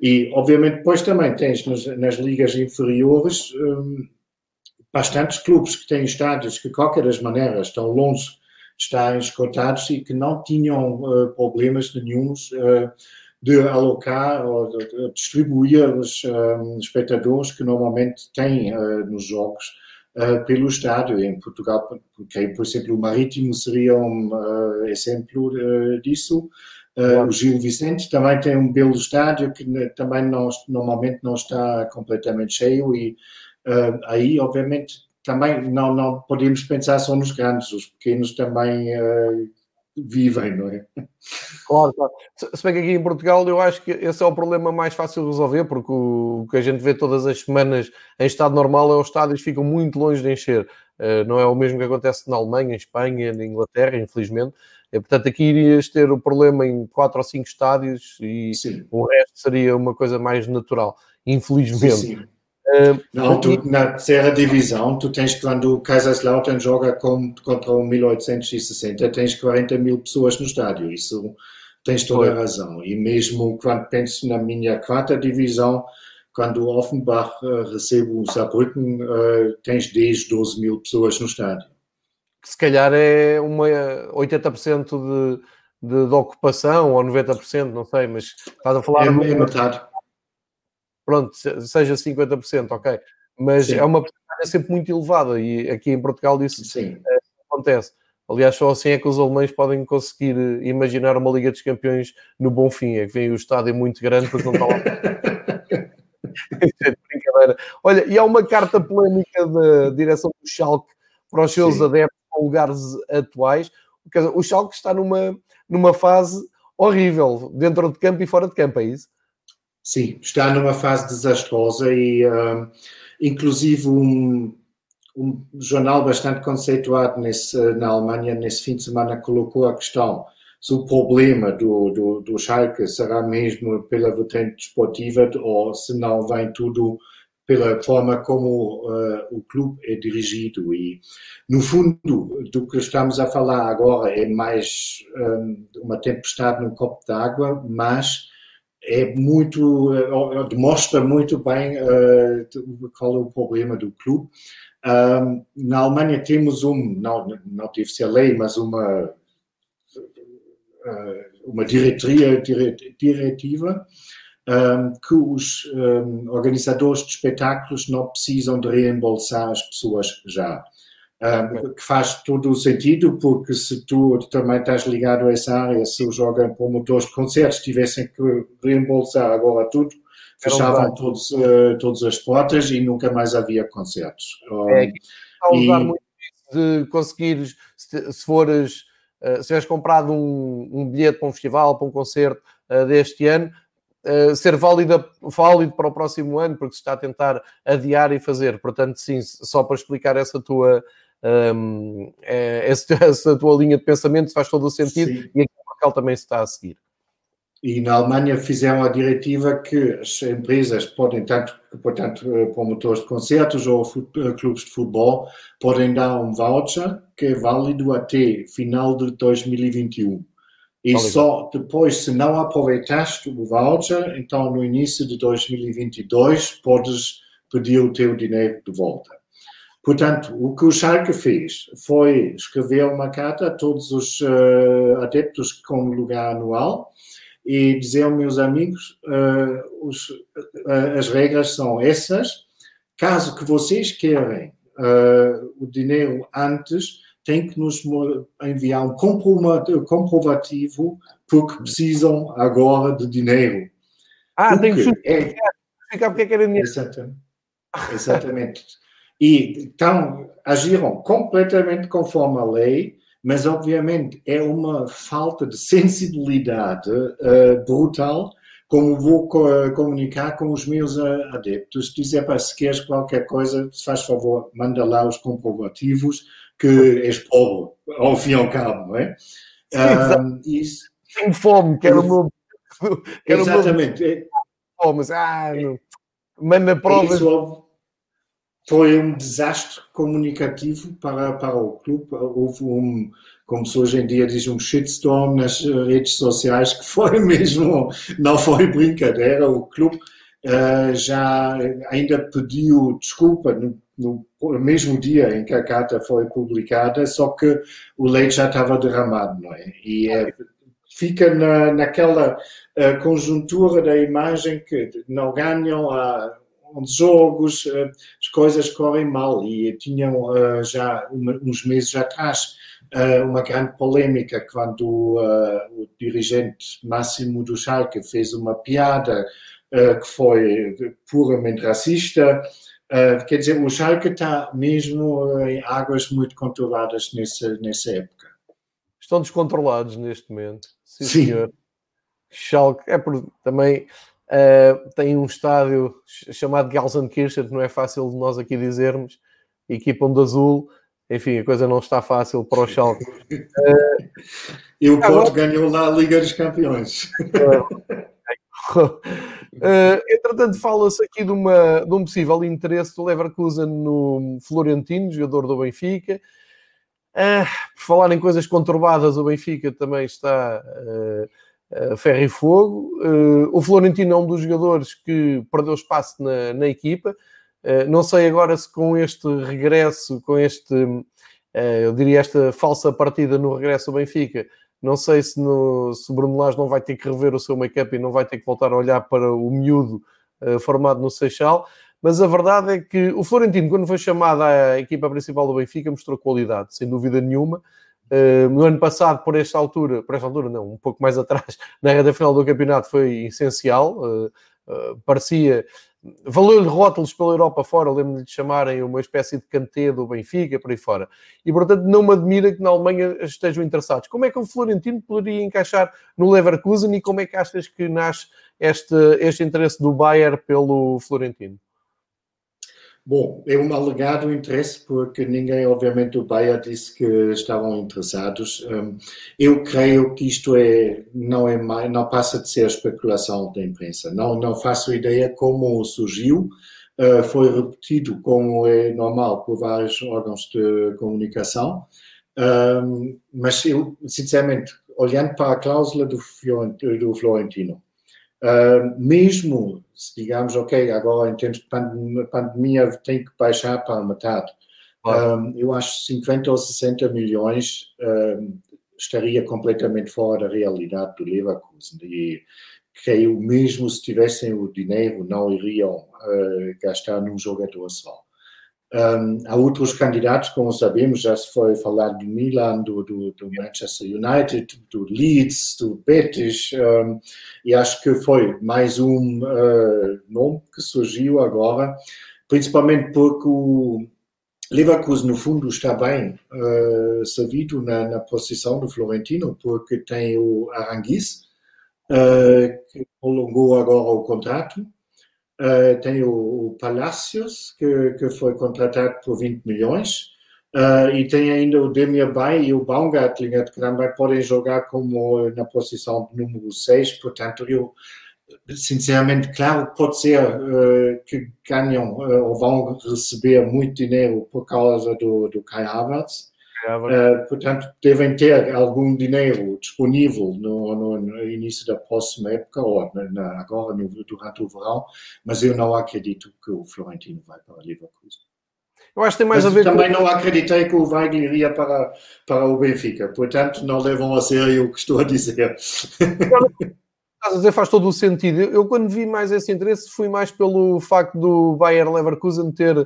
E, obviamente, depois também tens nas, nas ligas inferiores um, bastantes clubes que têm estádios que, de qualquer das maneiras, estão longe de estarem escotados e que não tinham uh, problemas nenhums uh, de alocar ou de distribuir os um, espectadores que normalmente têm uh, nos jogos uh, pelo estádio. Em Portugal, porque, por exemplo, o Marítimo seria um uh, exemplo uh, disso. O Gil Vicente também tem um belo estádio que também não, normalmente não está completamente cheio e aí, obviamente, também não, não podemos pensar só nos grandes, os pequenos também vivem, não é? Claro, claro. Se bem que aqui em Portugal eu acho que esse é o problema mais fácil de resolver, porque o que a gente vê todas as semanas em estado normal é os estádios ficam muito longe de encher. Uh, não é o mesmo que acontece na Alemanha, em Espanha, na Inglaterra, infelizmente. E, portanto, aqui irias ter o problema em quatro ou cinco estádios e sim. o resto seria uma coisa mais natural, infelizmente. Sim, sim. Não, tu, na terceira divisão, tu tens quando o Kaiserslautern joga contra o 1860, tens 40 mil pessoas no estádio. Isso tens toda a razão. E mesmo quando penso na minha quarta divisão, quando o Offenbach uh, recebe o Saarbrücken, uh, tens 10, 12 mil pessoas no estádio. Se calhar é uma 80% de, de, de ocupação ou 90%, não sei, mas estás a falar. É, é metade pronto, seja 50%, ok. Mas Sim. é uma porcentagem sempre muito elevada e aqui em Portugal isso Sim. É, acontece. Aliás, só assim é que os alemães podem conseguir eh, imaginar uma Liga dos Campeões no bom fim. É que vem o estádio muito grande porque não está lá. é brincadeira. Olha, e há uma carta polémica da direção do Schalke para os seus Sim. adeptos com lugares atuais. o Schalke está numa, numa fase horrível, dentro de campo e fora de campo, é isso? Sim, está numa fase desastrosa e, uh, inclusive, um, um jornal bastante conceituado nesse, na Alemanha nesse fim de semana colocou a questão se o problema do, do, do Schalke será mesmo pela vertente desportiva ou se não vem tudo pela forma como uh, o clube é dirigido. E, no fundo, do que estamos a falar agora é mais um, uma tempestade num copo d'água, mas é muito, uh, demonstra muito bem uh, qual é o problema do clube. Um, na Alemanha temos um, não, não deve ser lei, mas uma, uma diretoria, diretiva um, que os um, organizadores de espetáculos não precisam de reembolsar as pessoas já. Um, que faz todo o sentido, porque se tu também estás ligado a essa área, se os promotores de concertos tivessem que reembolsar agora tudo, fechavam todos, uh, todas as portas e nunca mais havia concertos. é, está a usar e... muito de conseguires, se, se fores, uh, se tiveres comprado um, um, bilhete para um festival, para um concerto uh, deste ano, ser válida, válido para o próximo ano, porque se está a tentar adiar e fazer. Portanto, sim, só para explicar essa tua, um, essa, essa, tua linha de pensamento faz todo o sentido sim. e aqui o Raquel também se está a seguir. E na Alemanha fizeram a diretiva que as empresas podem, tanto, portanto, promotores de concertos ou clubes de futebol, podem dar um voucher que é válido até final de 2021. E só depois, se não aproveitaste o voucher, então no início de 2022 podes pedir o teu dinheiro de volta. Portanto, o que o Schalke fez foi escrever uma carta a todos os uh, adeptos com lugar anual e dizer, meus amigos, uh, os, uh, as regras são essas. Caso que vocês querem o dinheiro antes, tem que nos enviar um comprovativo porque precisam agora de dinheiro. Ah, tem que justificar é, porque é que era dinheiro. Exatamente. exatamente. E então agiram completamente conforme a lei, mas obviamente é uma falta de sensibilidade uh, brutal como vou comunicar com os meus adeptos, dizer para se queres qualquer coisa, se faz favor, manda lá os comprovativos, que és pobre, ao fim e ao cabo, não é? Um, isso, Tenho fome, quero o meu. Quero exatamente. Meu... Fome, ah, não. manda provas. Isso foi um desastre comunicativo para, para o clube. Houve um, como se hoje em dia diz, um shitstorm nas redes sociais, que foi mesmo, não foi brincadeira. O clube uh, já ainda pediu desculpa no no mesmo dia em que a carta foi publicada, só que o leite já estava derramado, não é? E é, fica na, naquela uh, conjuntura da imagem que não ganham a uns jogos, uh, as coisas correm mal e tinham uh, já uns meses atrás uma grande polêmica quando o dirigente máximo do Schalke fez uma piada que foi puramente racista quer dizer, o Schalke está mesmo em águas muito controladas nessa, nessa época. Estão descontrolados neste momento. Sim, Sim. senhor. Schalke é por, também uh, tem um estádio chamado Gelsenkirchen, não é fácil de nós aqui dizermos, equipam de azul. Enfim, a coisa não está fácil para o Schalke. Uh, e o Porto ganhou lá a Liga dos Campeões. Uh, entretanto, fala-se aqui de, uma, de um possível interesse do Leverkusen no Florentino, jogador do Benfica. Uh, por falar em coisas conturbadas, o Benfica também está uh, uh, ferro e fogo. o Florentino é um dos jogadores que perdeu espaço na, na equipa. não sei agora se com este regresso, com este, eu diria, esta falsa partida no regresso ao Benfica, não sei se, no, se o Bruno Lage não vai ter que rever o seu make-up e não vai ter que voltar a olhar para o miúdo uh, formado no Seixal. Mas a verdade é que o Florentino, quando foi chamado à equipa principal do Benfica, mostrou qualidade, sem dúvida nenhuma. Uh, no ano passado, por esta altura, por esta altura não, um pouco mais atrás, na reta final do campeonato foi essencial. Uh, uh, parecia valeu-lhe rótulos pela Europa fora, lembro-me de chamarem uma espécie de cantê do Benfica, por aí fora. E, portanto, não me admira que na Alemanha estejam interessados. Como é que o Florentino poderia encaixar no Leverkusen e como é que achas que nasce este, este interesse do Bayern pelo Florentino? Bom, é um alegado interesse porque ninguém, obviamente, o Bahia disse que estavam interessados. Hum, eu creio que isto é não é não passa de ser especulação da imprensa. Não não faço ideia como surgiu. Uh, foi repetido como é normal por vários órgãos de comunicação. Um, mas eu, sinceramente, olhando para a cláusula do, do Florentino, Uh, mesmo se digamos, ok, agora em termos de pandemia, pandemia tem que baixar para metade. Claro. eu acho que 50 ou 60 milhões estaria completamente fora da realidade do Leverkusen. E creio mesmo se tivessem o dinheiro, não iriam uh, gastar num jogador só. Um, há outros candidatos, como sabemos, já se foi falado do Milan, do, do, do Manchester United, do Leeds, do Betis, um, e acho que foi mais um uh, nome que surgiu agora, principalmente porque o Leverkusen, no fundo, está bem uh, servido na, na, posição do Florentino, porque tem o Aranguiz, uh, que prolongou agora o contrato, Uh, tem o, o Palacios, que, que foi contratado por 20 milhões, uh, e tem ainda o Demir Bay e o Baumgartlinger, que também podem jogar como na posição número 6, portanto, eu, sinceramente, claro, pode ser uh, que ganham ou vão receber muito dinheiro por causa do, do Kai Havertz, Uh, portanto, devem ter algum dinheiro disponível no, no, no início da próxima época, ou na, agora no, durante o verão, mas eu não acredito que o Florentino vai para Leverkusen. Eu acho que tem mais mas a ver também com... não acreditei que o Weigl iria para, para o Benfica, portanto, não levam a sério o que estou a dizer. Estás a dizer, faz todo o sentido. Eu, quando vi mais esse interesse, fui mais pelo facto do Bayer Leverkusen ter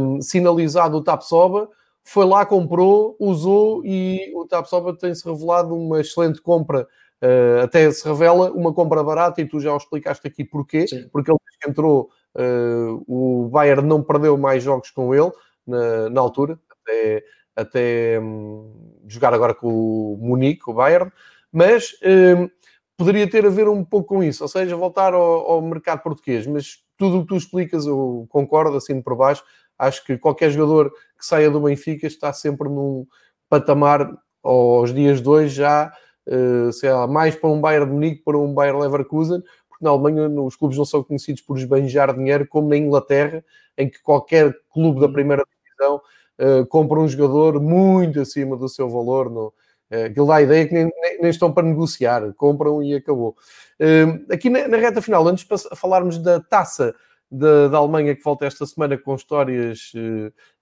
um, sinalizado o Tapsoba foi lá, comprou, usou e o Tapsoba tem-se revelado uma excelente compra. Uh, até se revela uma compra barata e tu já o explicaste aqui porquê. Sim. Porque ele entrou, uh, o Bayern não perdeu mais jogos com ele na, na altura, até, até um, jogar agora com o Munique, o Bayern, mas um, poderia ter a ver um pouco com isso, ou seja, voltar ao, ao mercado português, mas tudo o que tu explicas eu concordo, assim por baixo, Acho que qualquer jogador que saia do Benfica está sempre num patamar, aos dias de hoje, já, uh, sei lá, mais para um Bayern de Munique, para um Bayern Leverkusen, porque na Alemanha os clubes não são conhecidos por esbanjar dinheiro, como na Inglaterra, em que qualquer clube da primeira divisão uh, compra um jogador muito acima do seu valor. No, uh, aquilo dá a ideia que nem, nem, nem, estão para negociar, compram e acabou. Uh, aqui na, na, reta final, antes de falarmos da taça da, da Alemanha que volta esta semana com histórias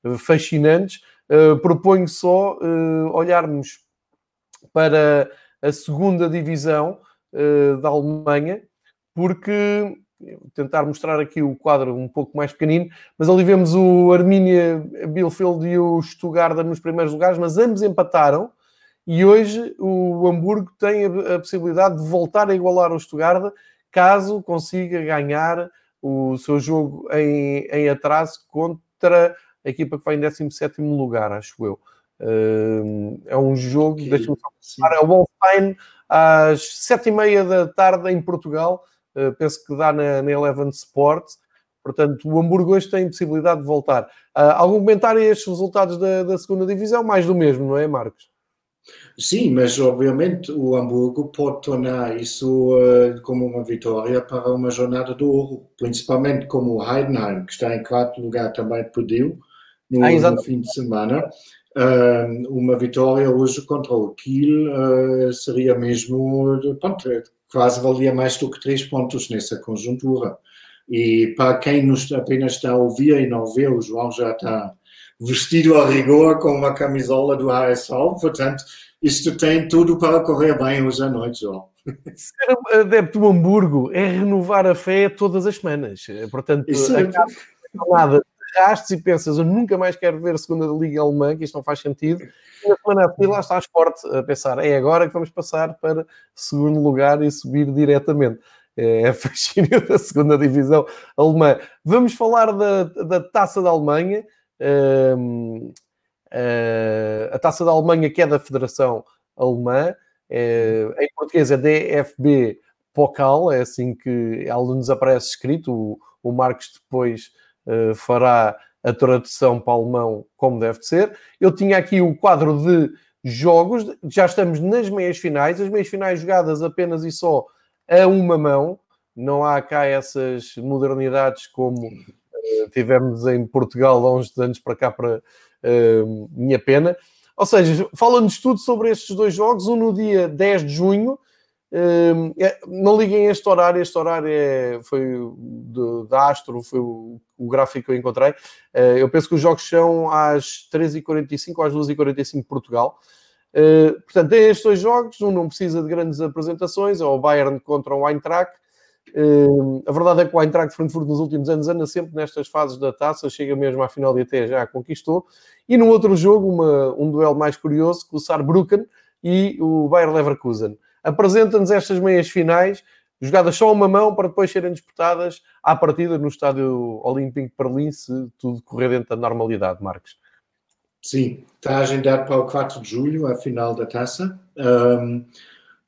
uh, fascinantes. Uh, proponho só uh, olharmos para a segunda divisão da Alemanha, porque tentar mostrar aqui o quadro um pouco mais pequenino, mas ali vemos o Arminia Bielefeld e o Stuttgart nos primeiros lugares, mas ambos empataram e hoje o Hamburgo tem a possibilidade de voltar a igualar o Stuttgart caso consiga ganhar o seu jogo em, em atraso contra a equipa que vai em 17 lugar, acho eu. Uh, é um jogo, que... deixa-me só é o Wolfenstein às 7h30 da tarde em Portugal. Uh, penso que dá na, na Eleven Sports. Portanto, o Hamburgo hoje tem possibilidade de voltar. Uh, algum comentário a estes resultados da, da segunda divisão? Mais do mesmo, não é, Marcos? Sim, mas obviamente o Hamburgo pode tornar isso uh, como uma vitória para uma jornada do ouro, principalmente como o Heidenheim, que está em quarto lugar, também perdeu no, ah, no fim de semana. Uh, uma vitória hoje contra o Kiel uh, seria mesmo, pronto, quase valia mais do que três pontos nessa conjuntura. E para quem nos apenas está a ouvir e não vê, o João já está vestido a rigor com uma camisola do HSV, portanto, isto tem tudo para correr bem hoje à noite, João. Ser adepto do Hamburgo é renovar a fé todas as semanas. Portanto, Isso é nada rastes e pensas, eu nunca mais quero ver a segunda Liga Alemã, que isto não faz sentido. E na semana a seguir lá estás forte a pensar, é agora que vamos passar para segundo lugar e subir diretamente. é a fascínio da segunda divisão alemã. Vamos falar da, da taça da Alemanha. Uh, a taça da Alemanha, que é da Federação Alemã, uh, em português é DFB Pokal, é assim que ela nos aparece escrito. O, o Marcos depois uh, fará a tradução para alemão como deve ser. Eu tinha aqui o quadro de jogos, já estamos nas meias finais, as meias finais jogadas apenas e só a uma mão, não há cá essas modernidades como tivemos em Portugal há uns anos para cá, para uh, minha pena. Ou seja, fala-nos tudo sobre estes dois jogos, um no dia 10 de junho, Uh, não liguem este horário, este horário é, foi da Astro, foi o, o, gráfico que eu encontrei. Uh, eu penso que os jogos são às 13h45 ou às 2h45 Portugal. Uh, portanto, tem estes dois jogos, um não precisa de grandes apresentações, é o Bayern contra o Eintracht. Uh, a verdade é que o Eintracht Frankfurt nos últimos anos anda sempre nestas fases da taça, chega mesmo à final e até já conquistou. E no outro jogo, uma, um duelo mais curioso, com o Saarbrücken e o Bayer Leverkusen apresenta-nos estas meias finais, jogadas só uma mão para depois serem disputadas à partida no Estádio Olímpico de Berlim, se tudo correr dentro da normalidade, Marcos. Sim, está agendado para o 4 de julho, a final da taça. Um,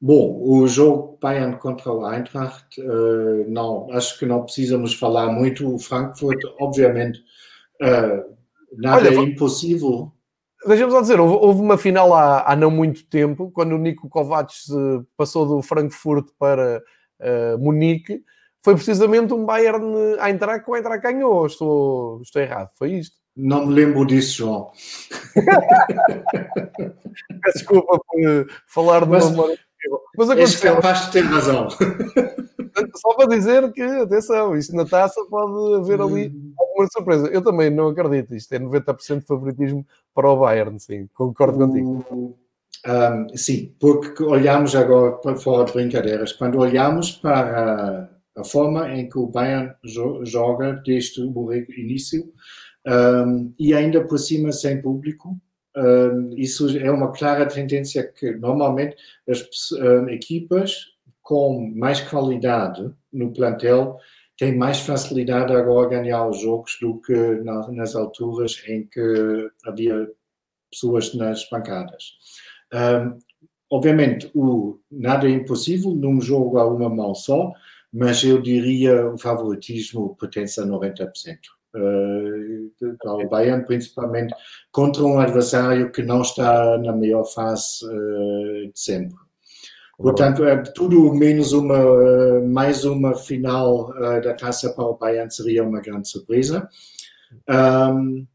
bom, o jogo Bayern contra o Eintracht, uh, não, acho que não precisamos falar muito. O Frankfurt, obviamente, uh, nada Olha, é impossível Deixa-me só dizer, houve, houve, uma final há, há, não muito tempo, quando o Nico Kovacs passou do Frankfurt para uh, Munique, foi precisamente um Bayern a entrar que o Eintracht ganhou. Estou, estou errado, foi isto? Não me lembro disso, João. Desculpa por falar de mas, uma Mas aconteceu. És capaz de ter razão. Só para dizer que, atenção, isto na taça pode haver ali hum. alguma surpresa. Eu também não acredito. Isto é 90% de favoritismo para o Bayern, sim. Concordo contigo. Um, sim, porque olhamos agora para fora de brincadeiras. Quando olhamos para a, forma em que o Bayern jo joga desde o início um, e ainda por cima sem público, isso é uma clara tendência que normalmente as equipas com mais qualidade no plantel tem mais facilidade agora a ganhar os jogos do que na, nas alturas em que havia pessoas nas bancadas. Obviamente, o, nada é impossível num jogo a uma mão só, mas eu diria o favoritismo pertence a 90%. Uh, ao Bayern, principalmente contra um adversário que não está na melhor fase uh, de sempre. Portanto, é tudo menos uma, mais uma final da Taça para o Bayern seria uma grande surpresa. Um,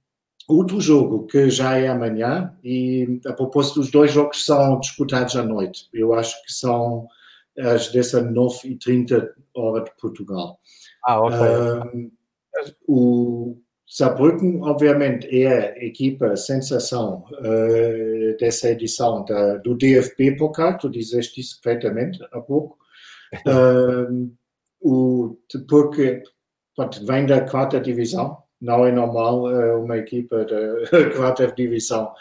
outro jogo que já é amanhã, e a propósito, os dois jogos são disputados à noite. Eu acho que são às 19h30 hora de Portugal. Ah, ok. Um, o, Saarbrücken, obviamente, é a equipa sensação uh, dessa edição da, do DFB Pokal, tu dizeste isso perfeitamente há pouco, uh, o, porque pronto, vem da quarta divisão, não é normal uh, uma equipa da quarta divisão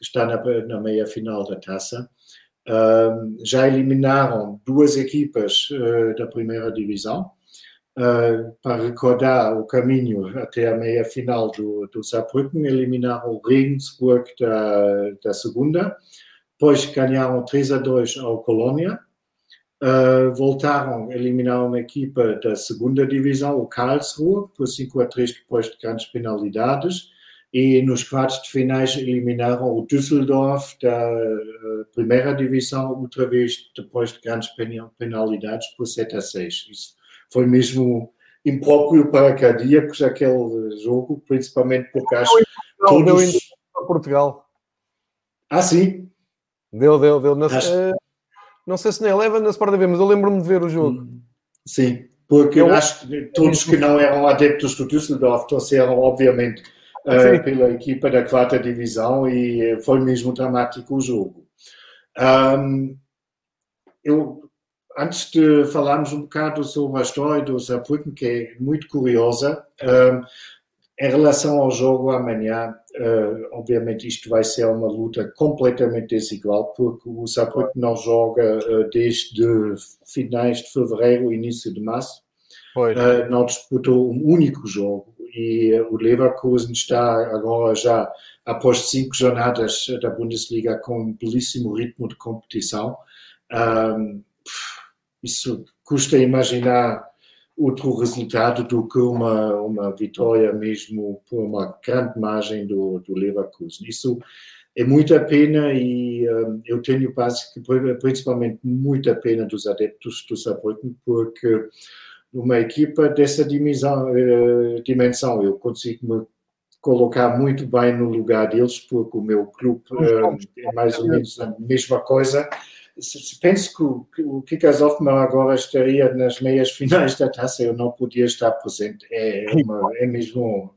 estar na, na meia final da taça. já eliminaram duas equipas da primeira divisão, Uh, para recordar o caminho até a meia final do, do Saarbrücken, eliminaram o Regensburg da, da segunda, depois ganharam 3 a 2 ao Colônia, uh, voltaram, eliminaram uma equipa da segunda divisão, o Karlsruhe, por 5 a 3 depois de grandes penalidades, e nos quartos de finais eliminaram o Düsseldorf da uh, primeira divisão, outra vez depois de grandes penalidades por 7 a 6. Isso foi mesmo impróprio para cardíacos aquele jogo, principalmente porque acho que todos... Deu para Portugal. Ah, sim? Deu, deu, deu. Na, acho... uh, não sei se na Eleven na Sport TV, mas eu lembro-me de ver o jogo. Hum, sim, porque eu... acho que todos que não eram adeptos do Düsseldorf torceram, obviamente, uh, pela equipa da quarta divisão e eh, foi mesmo dramático o jogo. Um, eu antes de falarmos um bocado sobre a história do Saarbrücken, que é muito curiosa, um, em relação ao jogo amanhã, uh, obviamente isto vai ser uma luta completamente desigual, porque o Saarbrücken não joga uh, desde finais de fevereiro, início de março, uh, não disputou um único jogo. E o Leverkusen está agora já após cinco jornadas da Bundesliga com um belíssimo ritmo de competição. Um, isso custa imaginar outro resultado do que uma, uma vitória mesmo por uma grande margem do, do Leverkusen. Isso é muita pena e um, eu tenho principalmente muita pena dos adeptos do Saarbrücken porque numa equipa dessa dimensão, uh, dimensão eu consigo me colocar muito bem no lugar deles porque o meu clube uh, é mais ou menos a mesma coisa se penso que o, que Kickers Hoffmann agora estaria nas meias finais da taça, eu não podia estar presente. É, uma, é mesmo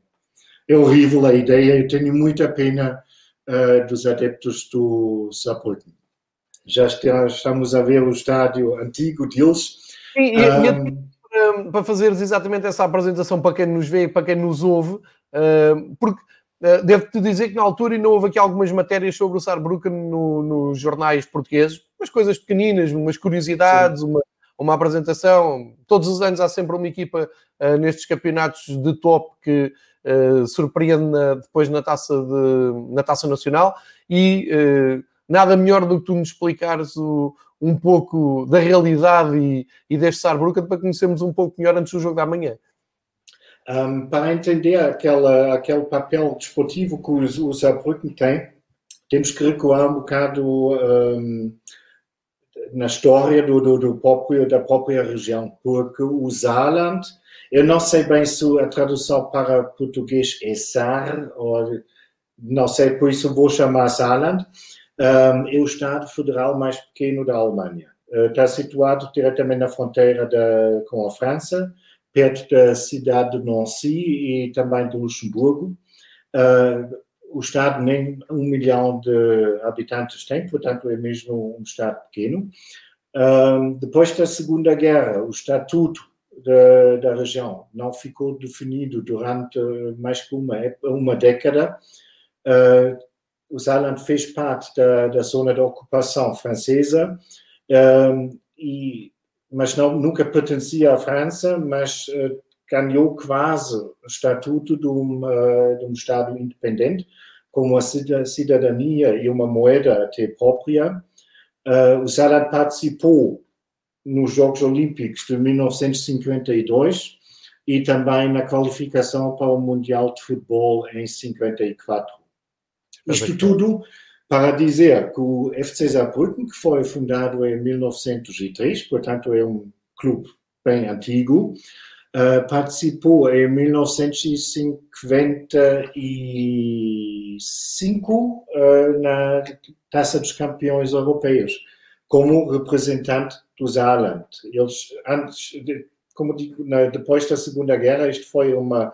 é horrível a ideia. Eu tenho muita pena uh, dos adeptos do Saarbrücken. Já estamos a ver o estádio antigo deles. Sim, e, um, para fazeres exatamente essa apresentação para quem nos vê e para quem nos ouve, uh, porque uh, devo-te dizer que na altura ainda houve aqui algumas matérias sobre o Saarbrücken no, nos jornais portugueses, umas coisas pequeninas, umas curiosidades, uma, uma apresentação. Todos os anos há sempre uma equipa uh, nestes campeonatos de top que uh, surpreende na, depois na taça, de, na taça nacional e uh, nada melhor do que tu nos explicares o, um pouco da realidade e, e deste Saarbrücken para conhecermos um pouco melhor antes do jogo da manhã. Um, para entender aquela, aquele papel desportivo que o, o Saarbrücken tem, temos que recuar um bocado um, na história do, do, do, próprio, da própria região, porque o Saarland, eu não sei bem se a tradução para português é Saar, ou não sei, por isso vou chamar Saarland, um, é o Estado federal mais pequeno da Alemanha. Uh, está situado diretamente na fronteira da, com a França, perto da cidade de Nancy e também de Luxemburgo. Uh, o Estado nem um milhão de habitantes tem, portanto é mesmo um Estado pequeno. Um, depois da Segunda Guerra, o estatuto da, da, região não ficou definido durante mais que uma, uma década. Uh, o Saarland fez parte da, da, zona de ocupação francesa, um, e, mas não, nunca pertencia à França, mas uh, ganhou quase o estatuto de um, uh, de um Estado independente, com uma cidadania e uma moeda até própria. Uh, o Salat participou nos Jogos Olímpicos de 1952 e também na qualificação para o Mundial de Futebol em 54. Isto tudo para dizer que o FC Saarbrücken, que foi fundado em 1903, portanto é um clube bem antigo, Uh, participou em 1955 uh, eh, na Taça dos Campeões Europeus, como representante do Saarland. Eles, antes, de, como digo, na, depois da Segunda Guerra, isto foi uma,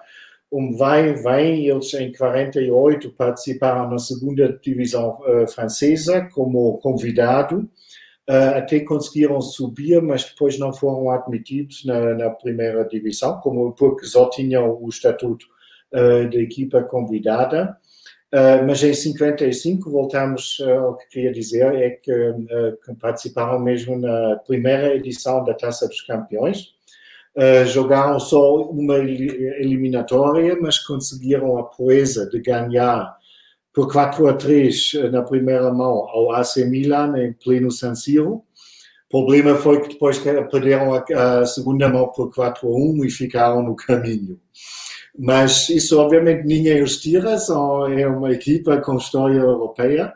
um vai-vem. Eles, em 48, participaram na segunda divisão uh, francesa como convidado até conseguiram subir, mas depois não foram admitidos na, na primeira divisão, como porque só tinham o estatuto uh, de equipa convidada. Uh, mas em 55 voltamos ao que queria dizer é que, que, participaram mesmo na primeira edição da Taça dos Campeões. jogaram só uma eliminatória, mas conseguiram a proeza de ganhar por 4 a 3 eh, na primeira mão ao AC Milan em pleno San Siro. O problema foi que depois perderam a, segunda mão por 4 a 1 e ficaram no caminho. Mas isso obviamente ninguém os tira, são, é uma equipa com história europeia.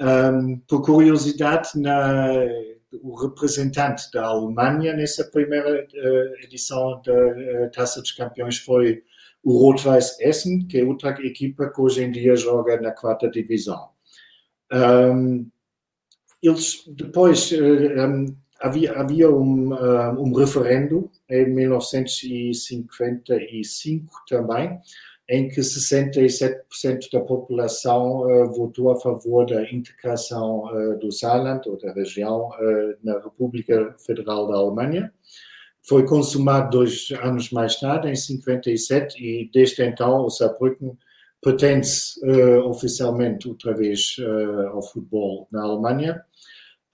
Um, por curiosidade, na, o representante da Alemanha nessa primeira uh, edição da uh, Taça dos Campeões foi o Rot-Weiß Essen, que é outra equipa que hoje em dia joga na quarta divisão. Um, eles depois um, havia, havia um, um, referendo em 1955 também, em que 67% da população uh, votou a favor da integração uh, do Saarland ou da região uh, na República Federal da Alemanha. Foi consumado dois anos mais tarde, em 57, e desde então o Saarbrücken pertence uh, oficialmente outra vez uh, ao futebol na Alemanha.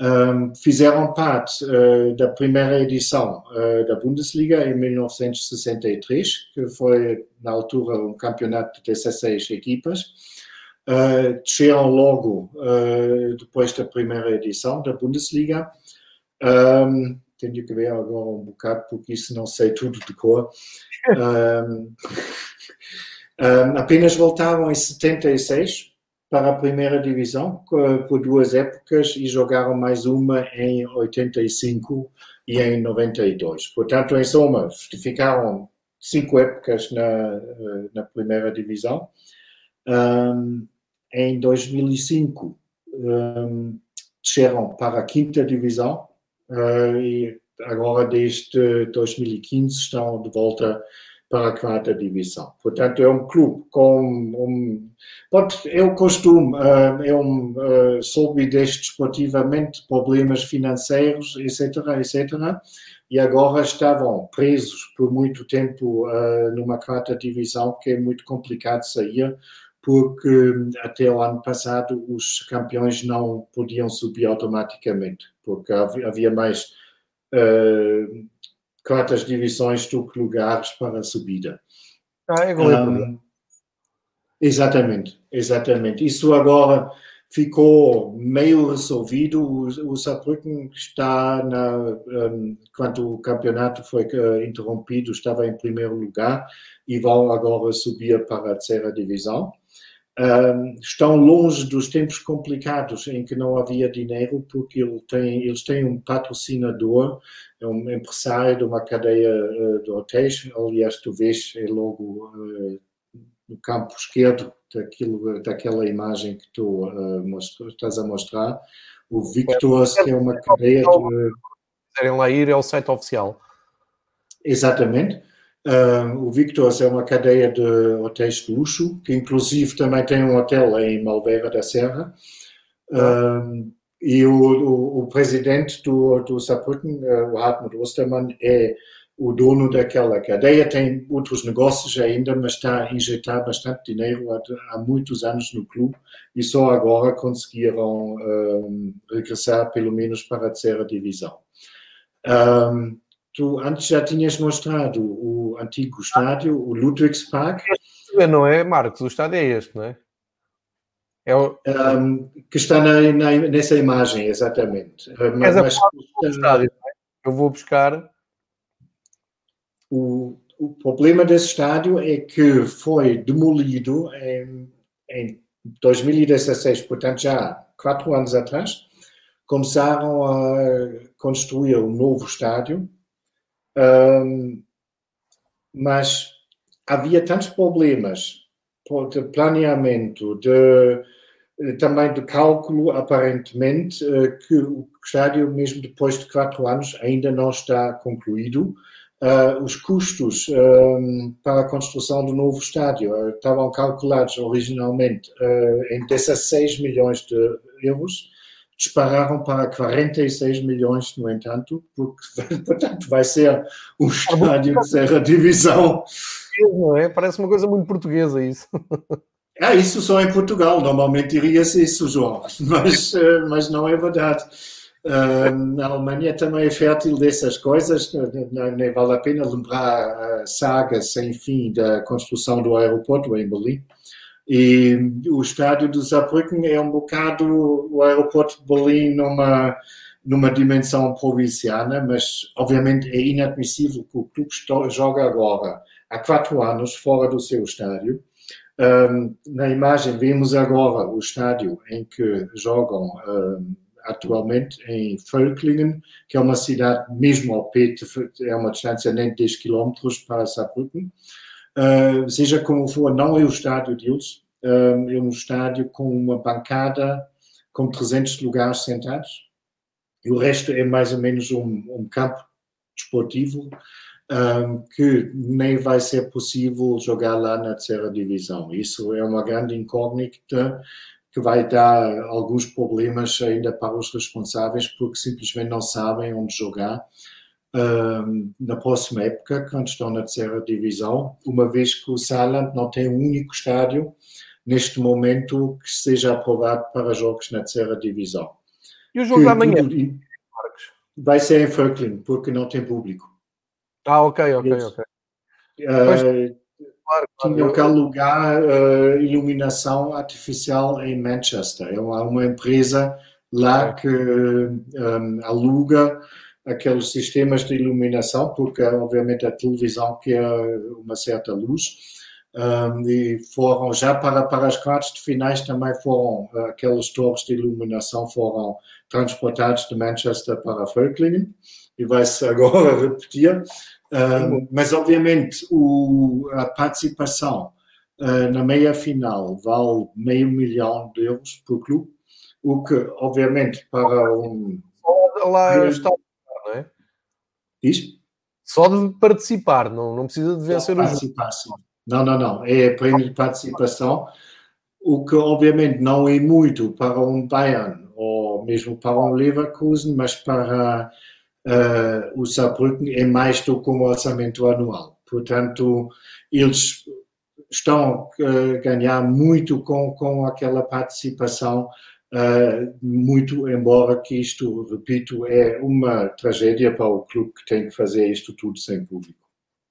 Um, fizeram parte uh, da primeira edição da Bundesliga em 1963, que foi na altura um campeonato de 16 equipas. desceram logo depois da primeira edição da Bundesliga. Um, tenho que ver agora um bocado, porque isso não sei tudo de cor. Um, um, apenas voltaram em 76 para a primeira divisão por duas épocas e jogaram mais uma em 85 e em 92. Portanto, em soma, ficaram cinco épocas na, na primeira divisão. Um, em 2005, um, desceram para a quinta divisão e agora desde 2015 estão de volta para a quarta divisão. Portanto, é um clube com um, pode, é o costume, uh, é um, uh, soube desportivamente problemas financeiros, etc, etc, e agora estavam presos por muito tempo numa quarta divisão que é muito complicado sair, porque até o ano passado os campeões não podiam subir automaticamente, porque havia mais uh, quartas divisões do que lugares para a subida. Ah, é um, Exatamente, exatamente. Isso agora ficou meio resolvido. O, o Saarbrücken está, na, um, quando o campeonato foi uh, interrompido, estava em primeiro lugar e vão agora subir para a terceira divisão estão longe dos tempos complicados em que não havia dinheiro, porque ele tem, eles têm um patrocinador, é um empresário de uma cadeia uh, de hotéis. Aliás, tu vês é logo uh, no campo esquerdo daquilo, daquela imagem que tu uh, estás a mostrar. O Victor, que é uma cadeia de. Se quiserem lá ir, é o site oficial. Exatamente. O Victor's é uma cadeia de hotéis de luxo, que inclusive também tem um hotel em Malveira da Serra. E o, o, o, presidente do, do Saarbrücken, uh, o Hartmut Ostermann, é o dono daquela cadeia. Tem outros negócios ainda, mas está a injetar bastante dinheiro há, há muitos anos no clube e só agora conseguiram regressar pelo menos para a terceira divisão. Tu antes já tinhas mostrado o antigo estádio, o Ludwigspark. Não é, Marcos? O estádio é este, não é? É o... Um, que está na, na, nessa imagem, exatamente. Mas, mas estádio, é? Eu vou buscar. O, o problema desse estádio é que foi demolido em, em 2016, portanto já quatro anos atrás. Começaram a construir um novo estádio um, mas havia tantos problemas de planeamento, de, eh, também de cálculo, aparentemente, eh, que o estádio, mesmo depois de quatro anos, ainda não está concluído. Uh, os custos um, para a construção do novo estádio uh, estavam calculados originalmente uh, em 16 milhões de euros dispararam para 46 milhões, no entanto, porque, portanto, vai ser um estádio de terceira divisão. Não é? Parece uma coisa muito portuguesa isso. Ah, isso só em Portugal, normalmente diria-se isso, João, mas, eh, mas não é verdade. Uh, na Alemanha também é fértil dessas coisas, nem vale a pena lembrar a saga sem fim da construção do aeroporto em Berlim. E o estádio do Saarbrücken é um bocado o aeroporto de Berlim numa, numa dimensão provinciana, mas obviamente é inadmissível que o clube joga agora, há quatro anos, fora do seu estádio. Um, na imagem vemos agora o estádio em que jogam um, atualmente em Völklingen, que é uma cidade mesmo ao pé, é uma distância nem de 10 km para Saarbrücken. Uh, seja como for, não é o estádio deles, uh, é um estádio com uma bancada com 300 lugares sentados. E o resto é mais ou menos um, um campo desportivo um, que nem vai ser possível jogar lá na terceira divisão. Isso é uma grande incógnita que vai dar alguns problemas ainda para os responsáveis porque simplesmente não sabem onde jogar na próxima época, quando estão na terceira divisão, uma vez que o Saarland não tem um único estádio neste momento que seja aprovado para jogos na terceira divisão. E o jogo da manhã? Vai ser em Völkling, porque não tem público. Ah, ok, ok, ok. Uh, claro, tinham que alugar uh, iluminação artificial em Manchester. É uma, uma empresa lá que um, aluga aqueles sistemas de iluminação, porque obviamente a televisão quer uma certa luz. Um, e foram já para, para as quartas de finais também foram aqueles torres de iluminação foram transportados de Manchester para Völklingen e vai-se agora repetir Uh, mas, obviamente, o, a participação uh, na meia final vale meio milhão de euros por clube, o que, obviamente, para um. Lá está, é? Diz? Só de participar, não, não precisa de vencer o participar, sim. Não, não, não. É prémio de participação, o que, obviamente, não é muito para um Bayern ou mesmo para um Leverkusen, mas para uh, o Saarbrücken é mais do que um orçamento anual. Portanto, eles estão a ganhar muito com, com aquela participação, uh, muito, embora que isto, repito, é uma tragédia para o clube que tem que fazer isto tudo sem público.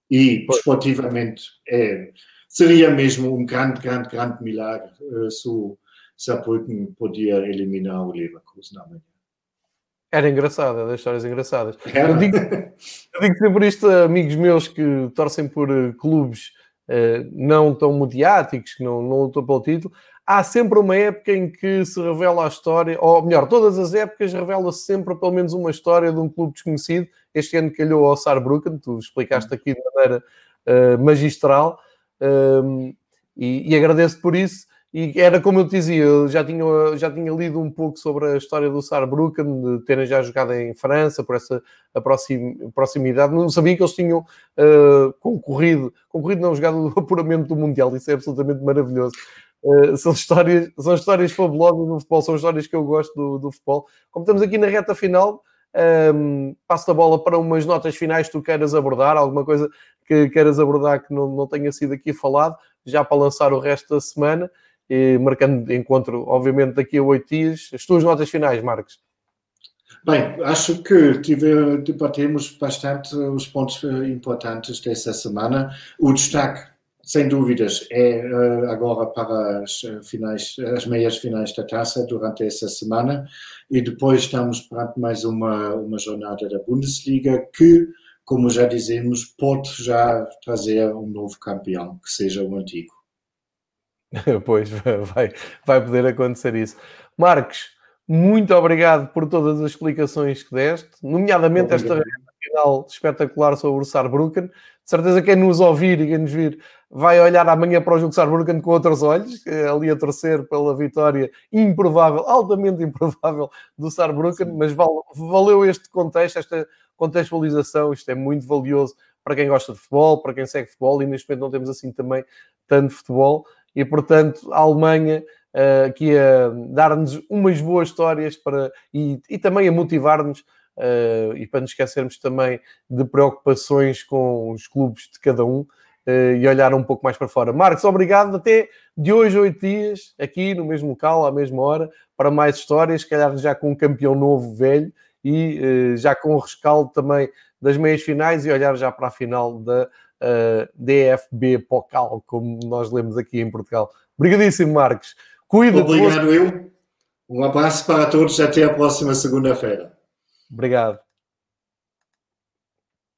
E, esportivamente, é, seria mesmo um grande, grande, grande milagre uh, se o Saarbrücken podia eliminar o Leverkusen amanhã. Era engraçado, é das histórias engraçadas. Eu digo, eu digo sempre isto a amigos meus que torcem por uh, clubes uh, não tão mediáticos, que não, não lutam pelo título. Há sempre uma época em que se revela a história, ou melhor, todas as épocas revela-se sempre pelo menos uma história de um clube desconhecido. Este ano calhou ao Saarbrücken, tu explicaste aqui de maneira uh, magistral, ehm, e, e agradeço por isso. E era como eu te dizia, eu já tinha, já tinha lido um pouco sobre a história do Saarbrücken, de terem já jogado em França, por essa proximidade. Não sabia que eles tinham uh, concorrido, concorrido não jogado o apuramento do Mundial, isso é absolutamente maravilhoso. Uh, são, histórias, são histórias fabulosas do futebol, são histórias que eu gosto do, do futebol. Como estamos aqui na reta final, um, ehm, passo a bola para umas notas finais que tu queiras abordar, alguma coisa que queiras abordar que não, não tenha sido aqui falado, já para lançar o resto da semana e marcando encontro, obviamente, daqui a oito dias. As tuas notas finais, Marcos. Bem, acho que tive, debatemos bastante os pontos eh, importantes dessa semana. O destaque, sem dúvidas, é eh, agora para as, eh, finais, as meias finais da taça durante essa semana e depois estamos perante mais uma, uma jornada da Bundesliga que, como já dizemos, pode já trazer um novo campeão, que seja o antigo. pois vai, vai poder acontecer isso. Marcos, muito obrigado por todas as explicações que deste, nomeadamente obrigado. esta final espetacular sobre o Saarbrücken. De certeza quem nos ouvir e quem nos vir vai olhar amanhã para o jogo de Saarbrücken com outros olhos, ali a torcer pela vitória improvável, altamente improvável do Saarbrücken, mas valeu este contexto, esta contextualização, isto é muito valioso para quem gosta de futebol, para quem segue futebol e neste momento não temos assim também tanto futebol e, portanto, a Alemanha uh, aqui a dar-nos umas boas histórias para, e, e também a motivar-nos uh, e para nos esquecermos também de preocupações com os clubes de cada um e olhar um pouco mais para fora. Marcos, obrigado. Até de hoje, oito dias, aqui no mesmo local, à mesma hora, para mais histórias, se calhar já com um campeão novo, velho, e já com o rescaldo também das meias finais e olhar já para a final da uh, DFB Pocal, como nós lemos aqui em Portugal. Obrigadíssimo, Marcos. Cuida Obrigado, eu. Um abraço para todos. Até a próxima segunda-feira. Obrigado.